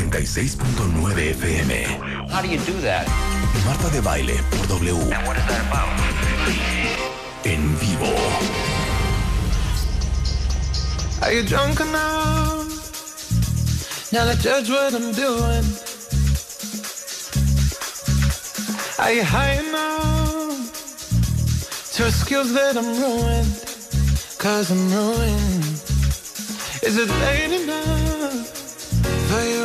W96.9 FM. How do you do that? Marta de Baile por W. And what is that about? En vivo. Are you drunk enough? Now to judge what I'm doing. Are you high enough to excuse that I'm ruined? Cause I'm ruined. Is it late enough for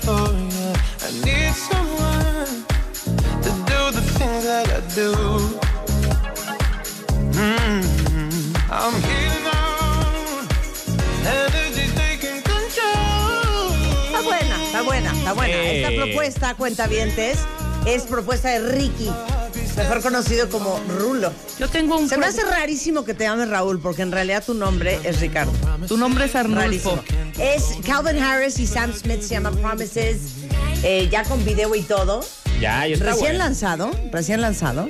for you. I need someone to do the things that I do. Mm, I'm healing on, energy taking control. Está buena, está buena, está buena. Eh. Esta propuesta, cuentavientes, es propuesta de Ricky, mejor conocido como Rulo. Yo tengo un Se me hace rarísimo que te llames Raúl, porque en realidad tu nombre es Ricardo. Tu nombre es Arnulfo. Rarísimo. Es Calvin Harris y Sam Smith, se llama Promises, eh, ya con video y todo. Ya, ya está Recién bueno. lanzado, recién lanzado.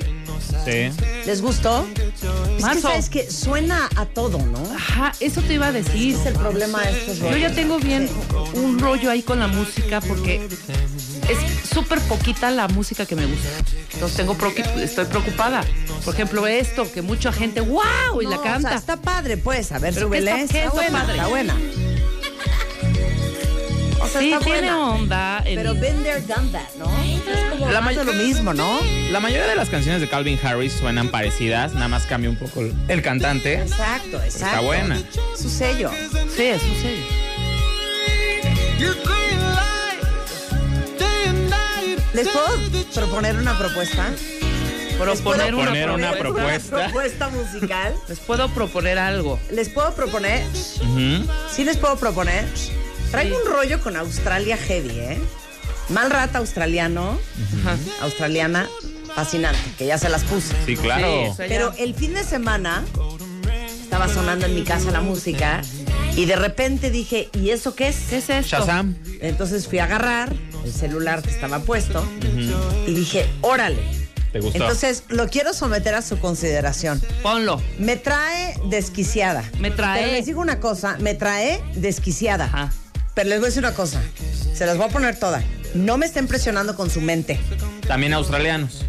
Sí. ¿Les gustó? Es que Marzo. sabes que suena a todo, ¿no? Ajá, eso te iba a decir. Es el problema de estos Yo ya tengo bien un rollo ahí con la música porque es súper poquita la música que me gusta. Entonces tengo estoy preocupada. Por ejemplo, esto, que mucha gente, wow, y la canta. o sea, está padre, pues. A ver, ¿Pero qué súbele. está- Está, está buena, sea, sí, está tiene buena. onda. en- Pero been there, done that, ¿no? Es como La lo mismo, ¿no? La mayoría de las canciones de Calvin Harris suenan parecidas, nada más cambia un poco el, el cantante. Exacto, exacto. Está buena. Su sello. Sí, es su sello. ¿Les puedo proponer una propuesta? Proponer una, Poner una propuesta. Una propuesta musical. Les puedo proponer algo. Les puedo proponer, Ujú. sí les puedo proponer. Traigo un rollo con Australia heavy, ¿eh? Mal rata australiano, Ajá. australiana, fascinante, que ya se las puse. Sí, claro. Sí, Pero el fin de semana estaba sonando en mi casa la música y de repente dije, ¿y eso qué es? ¿Qué es esto? Shazam. Entonces fui a agarrar el celular que estaba puesto y dije, órale. ¿Te gustó? Entonces lo quiero someter a su consideración. Ponlo. Me trae desquiciada. Me trae. Pero les digo una cosa, me trae desquiciada. Ajá. Pero les voy a decir una cosa, se las voy a poner toda. No me estén presionando con su mente. También australianos.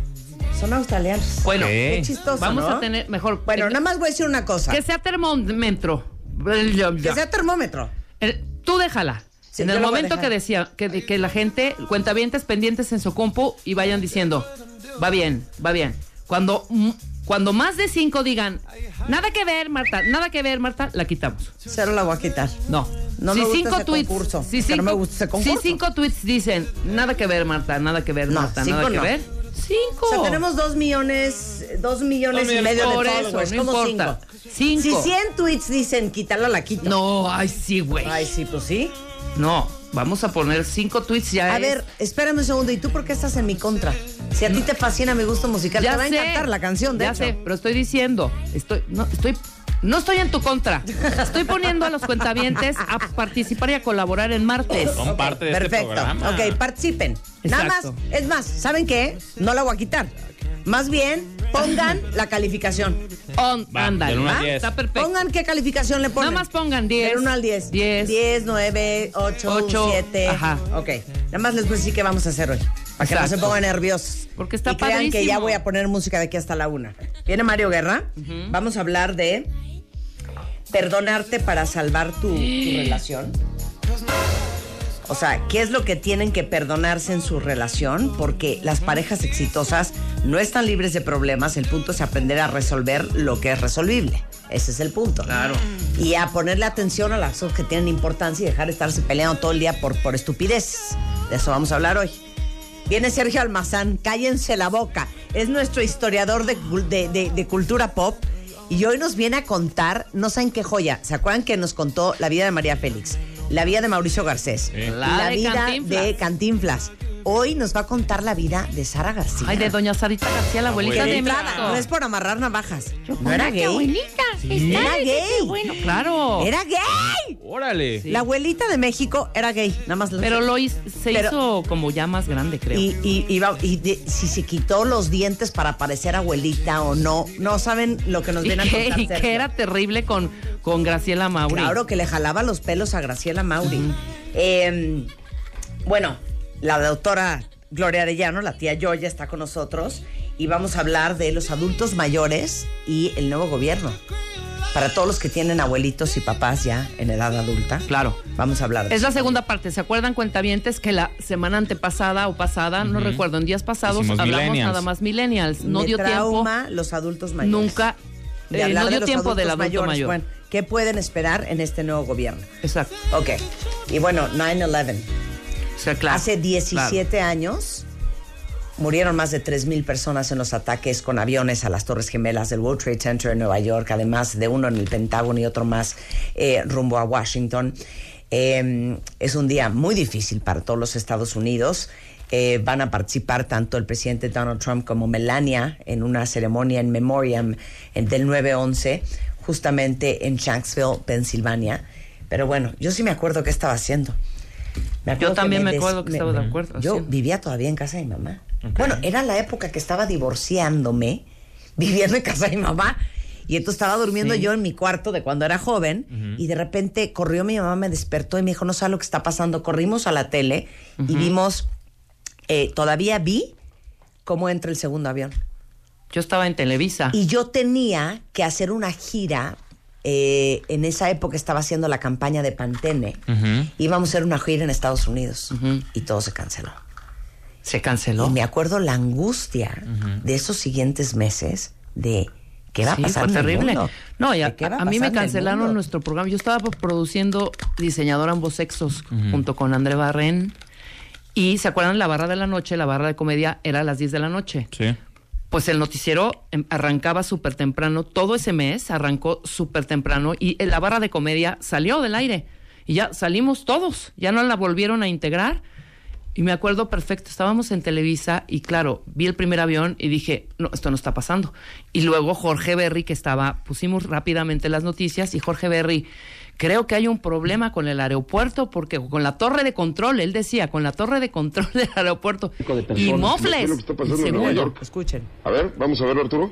Son australianos. Bueno, ¿Qué? Qué chistoso, vamos ¿no? a tener mejor. Bueno, eh, nada más voy a decir una cosa. Que sea termómetro. Que sea termómetro. El- tú déjala. Sí, en el momento que decía que, que la gente, cuentavientes pendientes en su compu y vayan diciendo, va bien, va bien. Cuando, cuando más de cinco digan, nada que ver, Marta, nada que ver, Marta, la quitamos. Cero la voy a quitar. No. No si me gusta cinco ese tweets, concurso, si que cinco, no me gusta ese concurso. si cinco tweets dicen, nada que ver, Marta, nada que ver, No, Marta, nada que no. ver. Cinco. O sea, tenemos dos millones, dos millones y medio de followers. no como importa. cinco. Cinco. Si 100 tweets dicen quítala, la quito. No, ay, sí, güey. Ay, sí, pues sí. No, vamos a poner cinco tweets ya. A es- ver, espérame un segundo. ¿Y tú por qué estás en mi contra? Si a ti te fascina mi gusto musical, ya te va a encantar la canción, de ya hecho. sé, pero estoy diciendo, estoy, no, estoy, no estoy en tu contra. Estoy poniendo a los cuentavientes a participar y a colaborar en martes. Son parte de este Perfecto. programa. Ok, participen. Nada más, Exacto. es más, ¿saben qué? No la voy a quitar. Más bien, pongan la calificación. On, Va, ándale, del uno al ¿va? diez. Está perfecto. Pongan qué calificación le ponen. Nada más pongan 10. Del 1 al 10. 10. 10, 9, 8, Ocho, 7. ajá. Ok. Nada más les voy a decir qué vamos a hacer hoy. Para que no se Exacto. pongan nerviosos. Porque está y crean que padrísimo. ya voy a poner música de aquí hasta la una. Viene Mario Guerra. Vamos a hablar de perdonarte para salvar tu, tu relación. O sea, ¿qué es lo que tienen que perdonarse en su relación? Porque las parejas exitosas no están libres de problemas. El punto es aprender a resolver lo que es resolvible. Ese es el punto. Claro. Y a ponerle atención a las cosas que tienen importancia y dejar de estarse peleando todo el día por, por estupideces. De eso vamos a hablar hoy. Viene Sergio Almazán, cállense la boca. Es nuestro historiador de, de- de cultura pop. Y hoy nos viene a contar, no saben qué joya. ¿Se acuerdan que nos contó la vida de María Félix? La vida de Mauricio Garcés. La la de vida Cantinflas. de Cantinflas. Hoy nos va a contar la vida de Sara García. Ay, de doña Sarita García, la abuelita de entrada, México. no es por amarrar navajas. No era gay. Sí. Era gay. Bueno, claro. Era gay. Órale. La abuelita de México era gay. Nada más. Pero lo hiz- se Pero- hizo como ya más grande, creo. Y, y, y va- y de- si se quitó los dientes para parecer abuelita o no, no saben lo que nos Y viene a contar y que era terrible con, con Graciela Mauri. Claro que le jalaba los pelos a Graciela Mauri. Eh, bueno, la doctora Gloria Arellano, la tía Yoya, está con nosotros y vamos a hablar de los adultos mayores y el nuevo gobierno. Para todos los que tienen abuelitos y papás ya en edad adulta. Claro. Vamos a hablar de Es eso. la segunda parte. ¿Se acuerdan, cuentavientes, que la semana antepasada o pasada, no recuerdo, en días pasados Hicimos hablamos millennials. nada más millennials? No Me dio trauma los adultos tiempo. mayores. Nunca. De eh, no de dio los tiempo del adultos adulto mayores. mayor. Bueno, ¿qué pueden esperar en este nuevo gobierno? Exacto. Ok. Y bueno, 9-11. O sea, claro. Hace 17 claro. años murieron más de 3.000 personas en los ataques con aviones a las Torres Gemelas del World Trade Center en Nueva York, además de uno en el Pentágono y otro más eh, rumbo a Washington. Eh, es un día muy difícil para todos los Estados Unidos. Eh, van a participar tanto el presidente Donald Trump como Melania en una ceremonia en memoriam del 9-11, justamente en Shanksville, Pensilvania. Pero bueno, yo sí me acuerdo qué estaba haciendo. Yo también me acuerdo que estaba de acuerdo, Yo haciendo. vivía todavía en casa de mi mamá. Bueno, era la época que estaba divorciándome, viviendo en casa de mi mamá. Y entonces estaba durmiendo yo en mi cuarto de cuando era joven y de repente corrió mi mamá, me despertó y me dijo, no sabe lo que está pasando. Corrimos a la tele y vimos, eh, todavía vi cómo entra el segundo avión. Yo estaba en Televisa. Y yo tenía que hacer una gira. eh, en esa época estaba haciendo la campaña de Pantene. Ujú. Íbamos a hacer una gira en Estados Unidos y todo se canceló. Se canceló. Y me acuerdo la angustia de esos siguientes meses de qué va a Sí, pasar fue terrible. mundo? No, y ¿De a, a mí me cancelaron nuestro programa. Yo estaba produciendo Diseñador Ambos Sexos junto con André Barren. Y ¿se acuerdan la barra de la noche? La barra de comedia era a las 10 de la noche. Sí. Pues el noticiero em, arrancaba súper temprano, todo ese mes arrancó súper temprano y eh, la barra de comedia salió del aire. Y ya salimos todos, ya no la volvieron a integrar. Y me acuerdo perfecto, estábamos en Televisa y claro, vi el primer avión y dije, no, esto no está pasando. Y luego Jorge Berry, que estaba, pusimos rápidamente las noticias y Jorge Berry, creo que hay un problema con el aeropuerto porque con la torre de control, él decía, con la torre de control del aeropuerto y mofles. Es lo que está pasando Y en Nueva segundo, York. Escuchen. A ver, vamos a verlo, Arturo.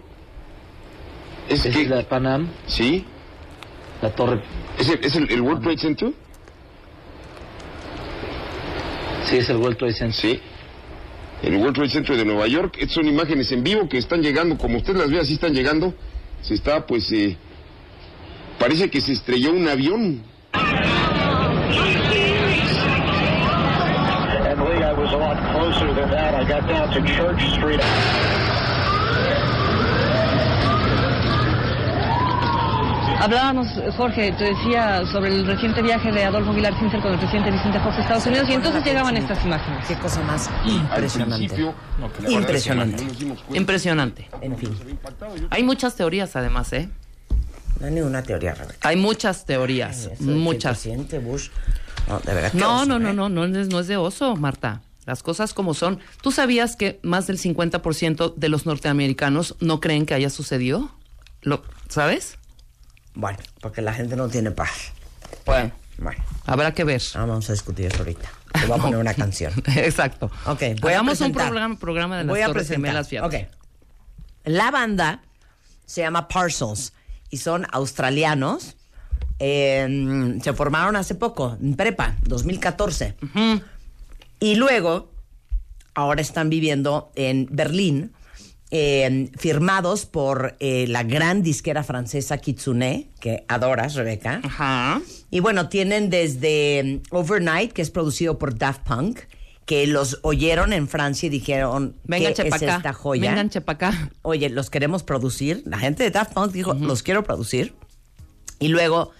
Es Es que, la Panam, sí, la torre. es el, es el, el World Trade Center. Sí, es el World Trade Center. Sí. El World Trade Center de Nueva York. Estas son imágenes en vivo que están llegando, como usted las ve, así están llegando. Se está, pues, eh, parece que se estrelló un avión. I was a lot closer than that. I got down to Church Street. Hablábamos, Jorge, te decía sobre el reciente viaje de Adolfo Aguilar Sincer con el presidente Vicente Fox a Estados Unidos y entonces llegaban estas imágenes. Qué cosa más impresionante. no, Impresionante. Impresionante. En fin, Hay muchas teorías además, ¿eh? no hay ninguna teoría, Rebeca. Hay muchas teorías, El muchas. Bush. No, de verdad. qué No, oso, no, ¿eh? no, no, no es, no es de oso, Marta. Las cosas como son. ¿Tú sabías que más del 50% de los norteamericanos no creen que haya sucedido? ¿Lo sabes? Bueno, porque la gente no tiene paz. Bueno, Bueno, habrá que ver. no vamos a discutir eso ahorita. Te voy a poner una canción. Exacto. Ok, voy a Hagamos un programa, programa de las Voy a Torres presentar. Gemelas, fíjate. Ok. La banda se llama Parcels y son australianos. Eh, se formaron hace poco, en prepa, 2014. Y luego, ahora están viviendo en Berlín, eh, firmados por eh, la gran disquera francesa Kitsune, que adoras, Rebeca. Ajá. Y bueno, tienen desde mm, Overnight, que es producido por Daft Punk, que los oyeron en Francia y dijeron, Vengan ¿qué es chepacá. esta joya? Vengan chepacá. Oye, los queremos producir. La gente de Daft Punk dijo, los quiero producir. Y luego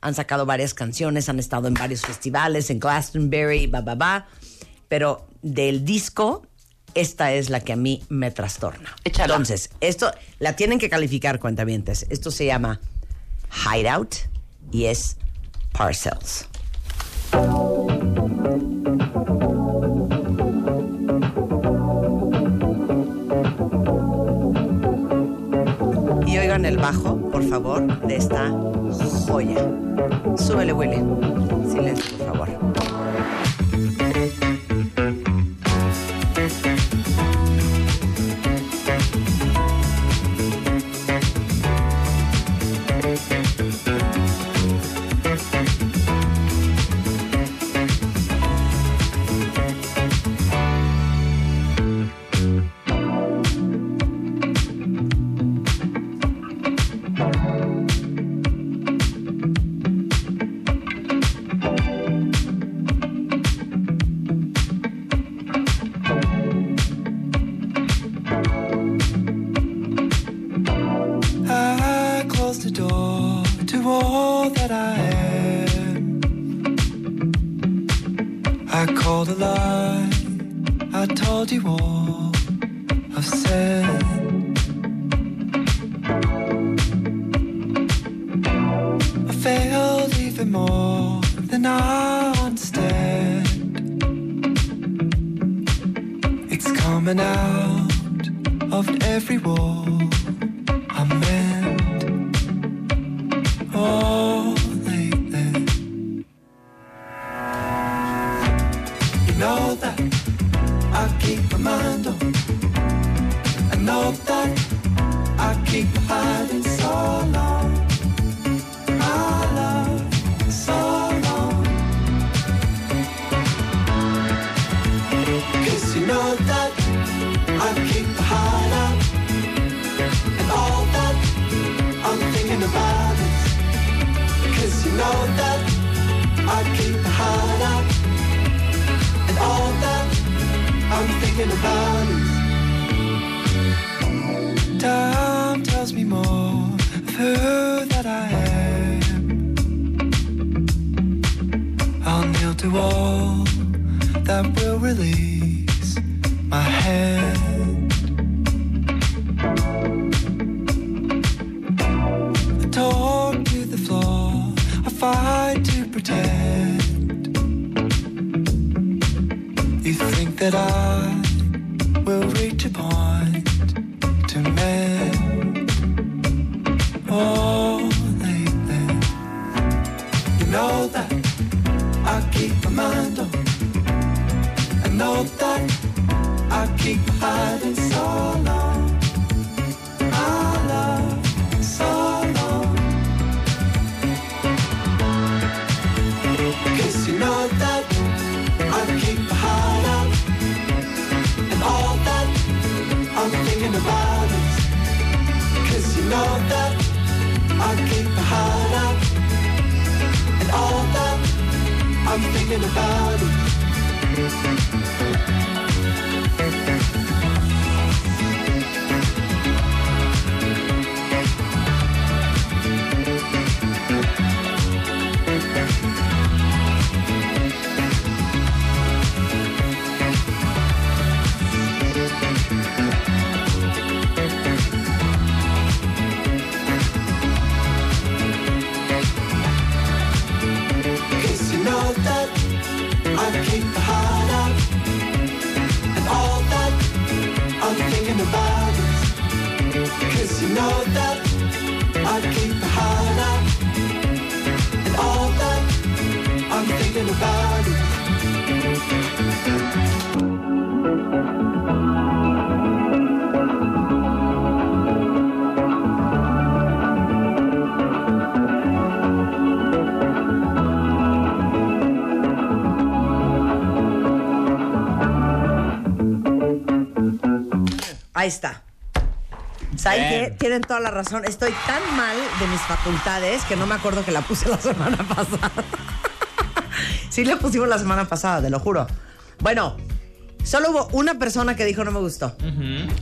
han sacado varias canciones, han estado en varios festivales, en Glastonbury, ba, ba, ba. Pero del disco, esta es la que a mí me trastorna. Échala. Entonces, esto la tienen que calificar, cuentavientes. Esto se llama Hideout y es Parcels. Y oigan el bajo, por favor, de esta joya. Súbele, Willy. Silencio, por favor. Ahí está. ¿Saben qué? Tienen toda la razón. Estoy tan mal de mis facultades que no me acuerdo que la puse la semana pasada sí la pusimos la semana pasada, te lo juro. Bueno, solo hubo una persona que dijo no me gustó.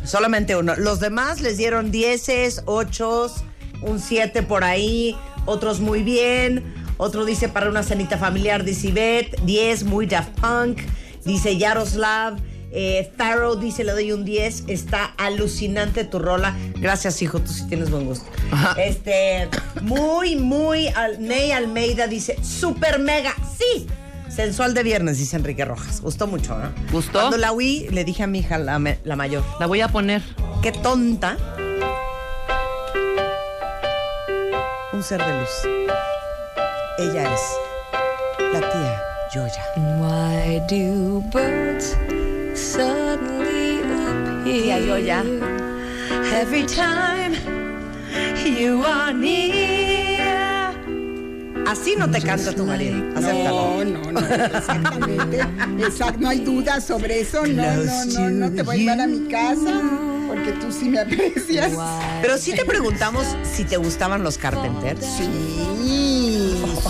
Solamente uno. Los demás les dieron dieces, ochos, un siete por ahí, otros muy bien. Otro dice para una cenita familiar, dice Ivette, 10, muy Daft Punk, dice Yaroslav, eh, Pharaoh dice le doy un 10, está alucinante tu rola. Gracias, hijo, tú sí tienes buen gusto. Este, muy, muy, al, Ney Almeida dice, super mega, sí. Sensual de viernes, dice Enrique Rojas. Gustó mucho, ¿no? ¿Gustó? Cuando la oí, le dije a mi hija, la mayor, La voy a poner. qué tonta. Un ser de luz. Ella es la tía Yoya. Why do birds suddenly Yoya. Every time you are near. Así no te canta tu marido. Acéptalo. No, no, no, exactamente. Exacto, no hay duda sobre eso. No, no, no, no te voy a llevar a mi casa porque tú sí me aprecias. Pero sí te preguntamos si te gustaban los Carpenters. Sí,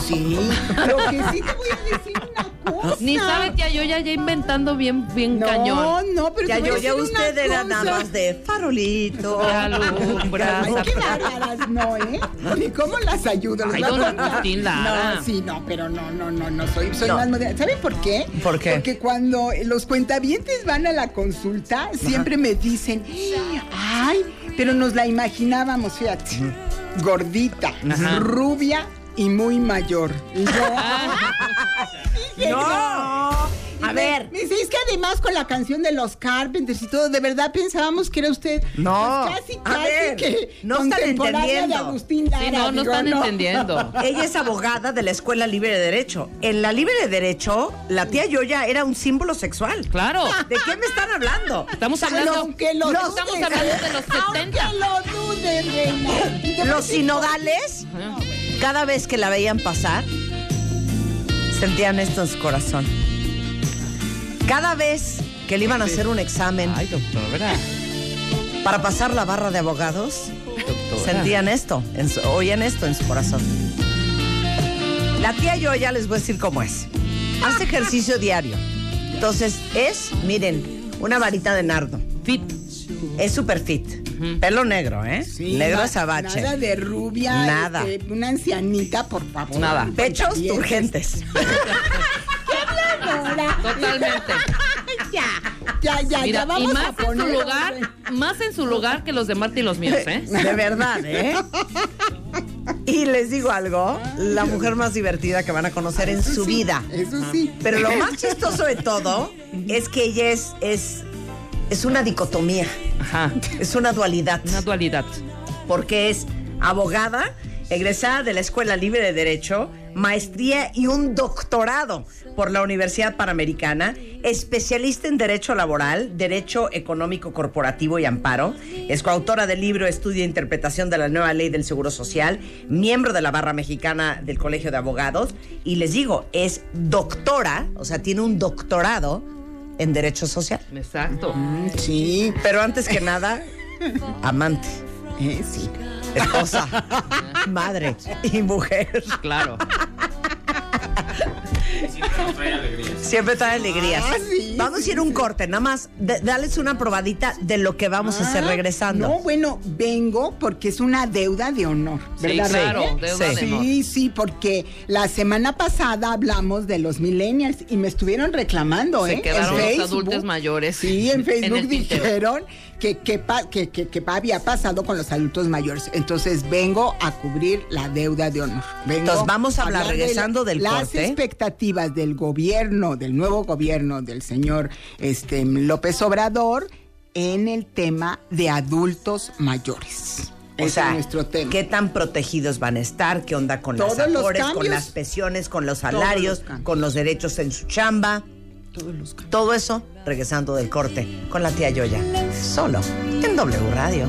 sí. Pero que sí te voy a decir una cosa. Ni sabe tía yo ya inventando bien, bien No, cañón. no, pero Ya te voy a Yoya, usted era cosa. nada más de farolito. Alumbra, Ay, qué zapata. bárbaras, no, ¿eh? Ni cómo las ayudo. Ay, don. Agustín Lara. No, sí, no, pero no, no, no, no, soy, soy No. más moderna. ¿Saben por qué? ¿Por qué? Porque cuando los cuentavientes van a la consulta, siempre me dicen, ay, pero nos la imaginábamos, fíjate, gordita, Ajá. rubia y muy mayor. Dije, No. A Me- ver. Me es que además con la canción de los Carpenters y todo, de verdad pensábamos que era usted. No. pues, casi, A ver, que. no están contemporánea de entendiendo. Agustín Sí, Lara, no, no digo, están entendiendo. Ella es abogada de la Escuela Libre de Derecho. En la Libre de Derecho, la tía Yoya era un símbolo sexual. Claro. ¿De qué me están hablando? Estamos hablando. aunque lo no, duden, estamos hablando de los 70. Aunque lo duden, reina. Los sinodales, cada vez que la veían pasar, sentían esto en su corazón. Cada vez que le iban a hacer un examen Ay, doctora. para pasar la barra de abogados, Doctora. sentían esto, en su- oían esto en su corazón. La tía yo ya les voy a decir cómo es. Hace ejercicio diario. Entonces es, miren, una varita de nardo. Fit. Es super fit. Pelo negro, ¿eh? Sí, negro na- azabache. Nada de rubia. Nada. este, una ancianita, por favor. Nada. Pechos turgentes. Totalmente. Ya, ya, ya, Mira, ya vamos y a más en poner. su lugar, más en su lugar que los de Marta y los míos, ¿eh? De verdad, ¿eh? Y les digo algo, la mujer más divertida que van a conocer en su sí, vida. Eso sí. Pero lo más chistoso de todo es que ella es, es, es una dicotomía, Ajá. es una dualidad. Una dualidad. porque es abogada, egresada de la Escuela Libre de Derecho, maestría y un doctorado por la Universidad Panamericana, especialista en Derecho Laboral, Derecho Económico Corporativo y Amparo, es coautora del libro Estudio e Interpretación de la Nueva Ley del Seguro Social, miembro de la Barra Mexicana del Colegio de Abogados, y les digo, es doctora, o sea, tiene un doctorado en Derecho Social. Exacto. Mm, Sí, Pero antes que nada, amante eh, sí. esposa, madre y mujer. Claro. Siempre nos trae alegrías. Siempre trae alegrías. Ah, sí, vamos sí, a ir a un sí. corte, nada más de- dales una probadita de lo que vamos a hacer Ah, regresando. No, bueno, vengo porque es una deuda de honor, Sí, ¿verdad? claro, Raquel? deuda Sí. de honor. Sí, sí, porque la semana pasada hablamos de los millennials y me estuvieron reclamando, Se ¿eh? quedaron En los adultos mayores Sí, en en Facebook tintero. Que que, que- que había pasado con los adultos mayores. Entonces vengo a cubrir la deuda de honor. Vengo Entonces, vamos a hablar, de regresando del las corte. expectativas del gobierno, del nuevo gobierno del señor este, López Obrador en el tema de adultos mayores. O Ese sea, es nuestro tema. ¿qué tan protegidos van a estar? ¿Qué onda con Todos las afores, con las pensiones, con los salarios, los con los derechos en su chamba? Todo eso regresando del corte con la tía Yoya. Solo en W Radio.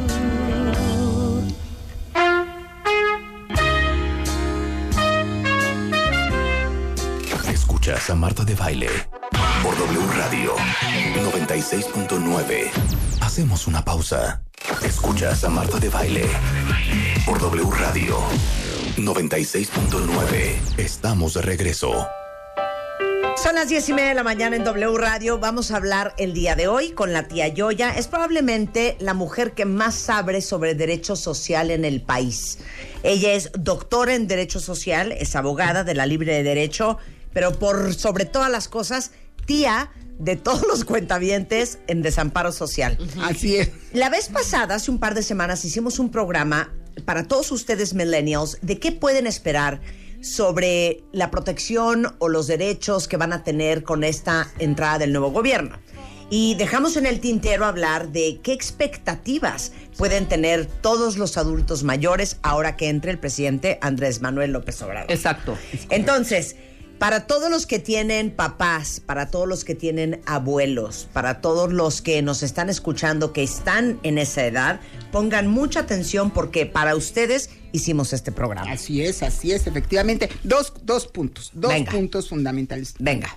Escuchas a Marta de Baile por W Radio 96.9. Hacemos una pausa. Escuchas a Marta de Baile por W Radio 96.9. Estamos de regreso. Son las diez y media de la mañana en W Radio. Vamos a hablar el día de hoy con la tía Yoya. Es probablemente la mujer que más sabe sobre derecho social en el país. Ella es doctora en Derecho Social, es abogada de la Libre de Derecho, pero por sobre todas las cosas, tía de todos los cuentavientes en Desamparo Social. Así es. La vez pasada, hace un par de semanas, hicimos un programa para todos ustedes millennials de qué pueden esperar sobre la protección o los derechos que van a tener con esta entrada del nuevo gobierno. Y dejamos en el tintero hablar de qué expectativas pueden tener todos los adultos mayores ahora que entre el presidente Andrés Manuel López Obrador. Exacto. Entonces, para todos los que tienen papás, para todos los que tienen abuelos, para todos los que nos están escuchando que están en esa edad, pongan mucha atención porque para ustedes hicimos este programa. Así es, así es, efectivamente. Dos, dos puntos, dos Venga. puntos fundamentales. Venga.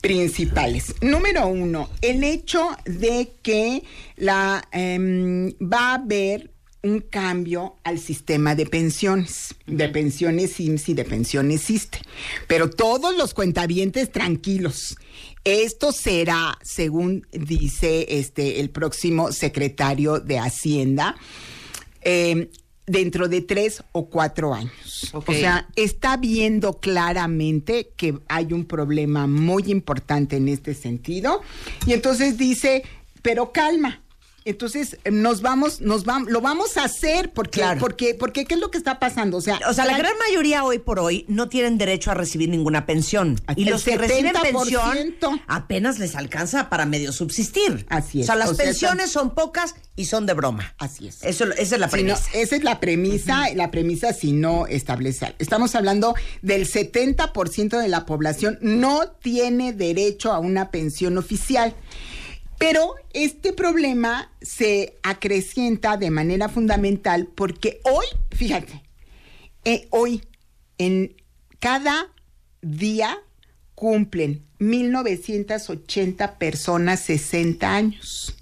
Principales. Número uno, el hecho de que la em, va a haber un cambio al sistema de pensiones, de pensiones IMSS y de pensiones ISTE. Pero todos los cuentavientes tranquilos. Esto será, según dice este el próximo secretario de Hacienda, eh, dentro de tres o cuatro años. O sea, está viendo claramente que hay un problema muy importante en este sentido. Y entonces dice, pero calma. Entonces eh, nos vamos, nos vamos, lo vamos a hacer porque, Claro. porque, porque ¿qué es lo que está pasando? O sea, O sea, la la- gran mayoría hoy por hoy no tienen derecho a recibir ninguna pensión. Y El los que reciben 70%. pensión apenas les alcanza para medio subsistir. Así es. O sea, las O sea, pensiones son pocas y son de broma. Así es. Eso, esa es la Si no, premisa. esa es la premisa, la premisa si no establece. Estamos hablando del 70% de la población no tiene derecho a una pensión oficial. Pero este problema se acrecienta de manera fundamental porque hoy, fíjate, eh, hoy en cada día cumplen 1980 personas 60 años.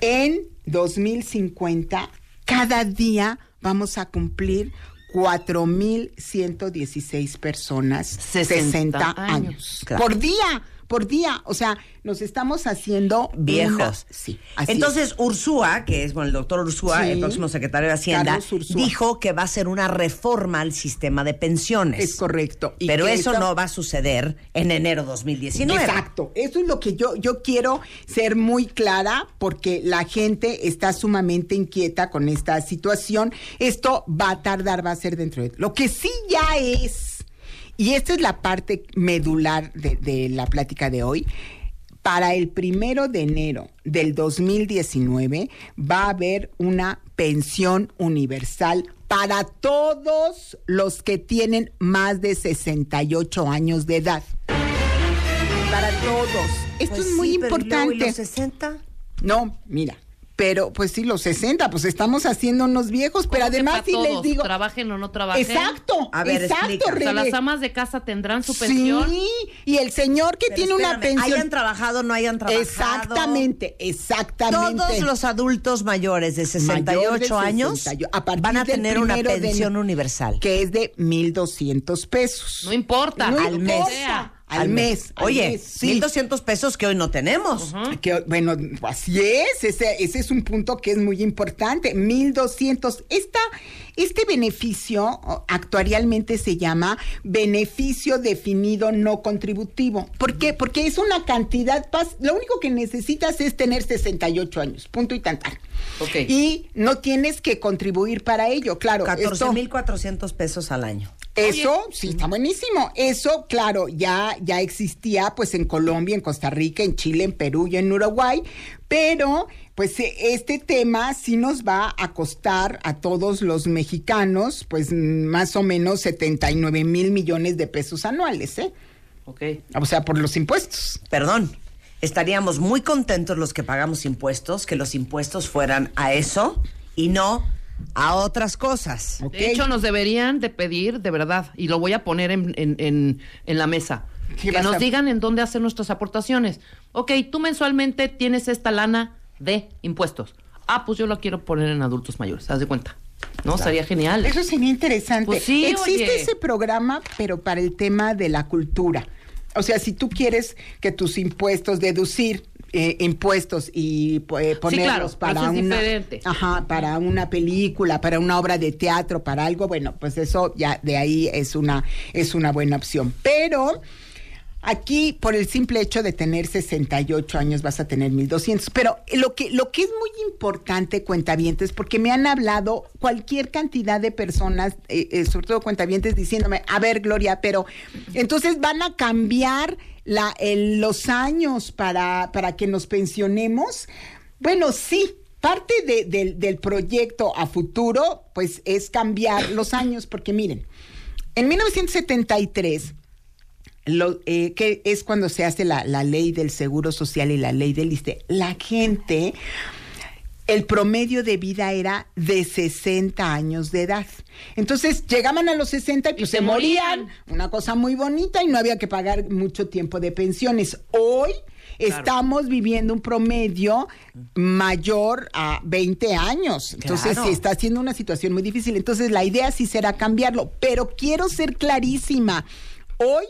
En 2050, cada día vamos a cumplir 4.116 personas 60 60, años. años. Claro. Por día, por día. O sea, nos estamos haciendo Viejos. una- sí. así Entonces, Ursúa, que es bueno, el doctor Ursúa, Sí. el próximo secretario de Hacienda, dijo que va a hacer una reforma al sistema de pensiones. Es correcto. Y Pero eso esta- no va a suceder en enero 2019. Exacto. Eso es lo que yo, yo quiero ser muy clara porque la gente está sumamente inquieta con esta situación. Esto va a tardar, va a ser dentro de... Lo que sí ya es, y esta es la parte medular de, de la plática de hoy, para el primero de enero del 2019 va a haber una pensión universal para todos los que tienen más de 68 años de edad. Para todos. Esto Pues es muy sí, pero ¿y luego, importante. ¿y los 60? No, mira. Pero, pues sí, los 60, pues estamos haciendo unos viejos, pero ¿Cómo que además pa' sí les digo. Trabajen o no trabajen. Exacto, A ver, exacto. O sea, las amas de casa tendrán su pensión. Sí, y el señor que Pero tiene una pensión. Hayan trabajado, no hayan trabajado. Exactamente, exactamente. Todos los adultos mayores de 68 Mayor de años 68, a partir van a tener una de pensión universal. Que es de 1,200 pesos. No importa. No al mes. importa. Al mes. Oye, mes, sí. 1.200 pesos que hoy no tenemos. Que, bueno, así es, ese, ese es un punto que es muy importante. 1200. Esta, este beneficio actuarialmente se llama beneficio definido no contributivo. ¿Por qué? Porque es una cantidad, lo único que necesitas es tener 68 años, punto y tantar. Y no tienes que contribuir para ello, claro. esto- 14.400 pesos al año. Eso sí está buenísimo. Eso, claro, ya, ya existía pues en Colombia, en Costa Rica, en Chile, en Perú y en Uruguay, pero pues eh, este tema sí nos va a costar a todos los mexicanos pues más o menos 79 mil millones de pesos anuales, ¿eh? Ok. O sea, por los impuestos. Perdón, estaríamos muy contentos los que pagamos impuestos, que los impuestos fueran a eso y no a otras cosas. De hecho, nos deberían de pedir, de verdad, y lo voy a poner en, en- en- en la mesa, ¿Qué Que nos a- digan en dónde hacer nuestras aportaciones. Ok, tú mensualmente tienes esta lana de impuestos. Ah, pues yo la quiero poner en adultos mayores, haz de cuenta. ¿No? Sería genial. Eso sería interesante. Pues sí, Existe oye. ese programa, pero para el tema de la cultura. O sea, si tú quieres que tus impuestos, deducir eh, impuestos y eh, ponerlos claro, para es una diferente. ajá, para una película, para una obra de teatro, para algo, bueno, pues eso ya de ahí es una es una buena opción. Pero Aquí, por el simple hecho de tener 68 años, vas a tener 1200. Pero lo que, lo que es muy importante, cuentavientes, porque me han hablado cualquier cantidad de personas, eh, eh, sobre todo cuentavientes, diciéndome, a ver, Gloria, pero entonces van a cambiar los años para, para que nos pensionemos. Bueno, sí. Parte de- del proyecto a futuro, pues es cambiar los años, porque miren, en 1973 lo, eh, que es cuando se hace la, la ley del seguro social y la ley del ISTE, la gente, el promedio de vida era de 60 años de edad. Entonces llegaban a los 60 y pues se, se morían. morían. Una cosa muy bonita y no había que pagar mucho tiempo de pensiones. Hoy estamos viviendo un promedio mayor a 20 años. Entonces Claro. se está haciendo una situación muy difícil. Entonces la idea sí será cambiarlo, pero quiero ser clarísima. Hoy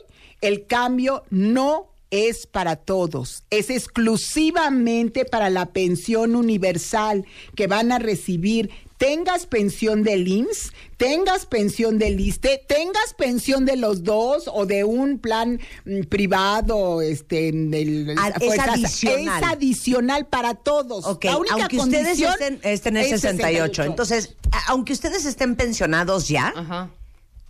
el cambio no es para todos, es exclusivamente para la pensión universal que van a recibir. Tengas pensión del IMSS, tengas pensión del ISTE, tengas pensión de los dos o de un plan mm, privado, este, del, Ah, es fuerzas- adicional. Es adicional para todos. La única aunque ustedes condición estén, estén en es 68. Entonces, aunque ustedes estén pensionados ya, Ajá.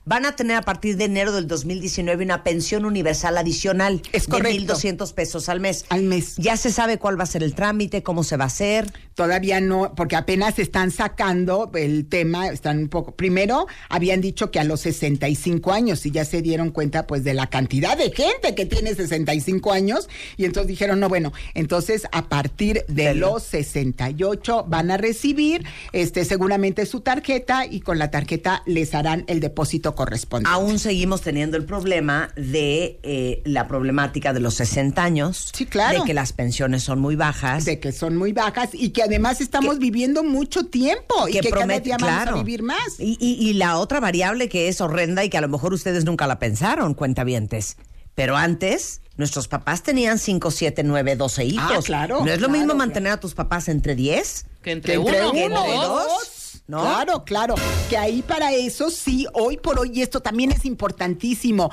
Van a tener a partir de enero del 2019 una pensión universal adicional Es de correcto. 1.200 pesos al mes. Al mes. Ya se sabe cuál va a ser el trámite, cómo se va a hacer. Todavía no, porque apenas están sacando el tema, están un poco. Primero, habían dicho que a los 65 años, y ya se dieron cuenta, pues, de la cantidad de gente que tiene 65 años, y entonces dijeron, no, bueno, entonces a partir de Del- los 68 van a recibir, este, seguramente su tarjeta, y con la tarjeta les harán el depósito correspondiente. Aún seguimos teniendo el problema de eh, la problemática de los 60 años. Sí, claro. De que las pensiones son muy bajas. de que son muy bajas y que además estamos viviendo mucho tiempo y que cada promete- día vamos claro. a vivir más. Y, y- y la otra variable que es horrenda y que a lo mejor ustedes nunca la pensaron, cuentavientes. Pero antes, nuestros papás tenían 5, 7, 9, 12 hijos. Ah, claro, ¿No es lo claro, mismo claro. mantener a tus papás entre 10? Que entre, Que entre uno, uno, que entre o dos, dos. ¿No? Claro, claro. Que ahí para eso sí, hoy por hoy, y esto también es importantísimo.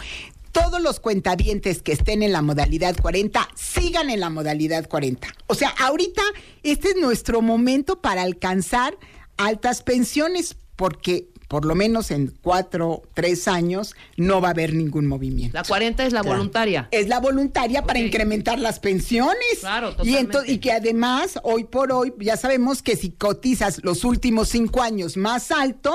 Todos los cuentavientes que estén en la modalidad 40, sigan en la modalidad 40. O sea, ahorita este es nuestro momento para alcanzar altas pensiones, porque por lo menos en cuatro, tres años no va a haber ningún movimiento. La 40 es la Claro. voluntaria. Es la voluntaria para incrementar las pensiones. Claro, y, totalmente. ento- y que además, hoy por hoy, ya sabemos que si cotizas los últimos cinco años más alto,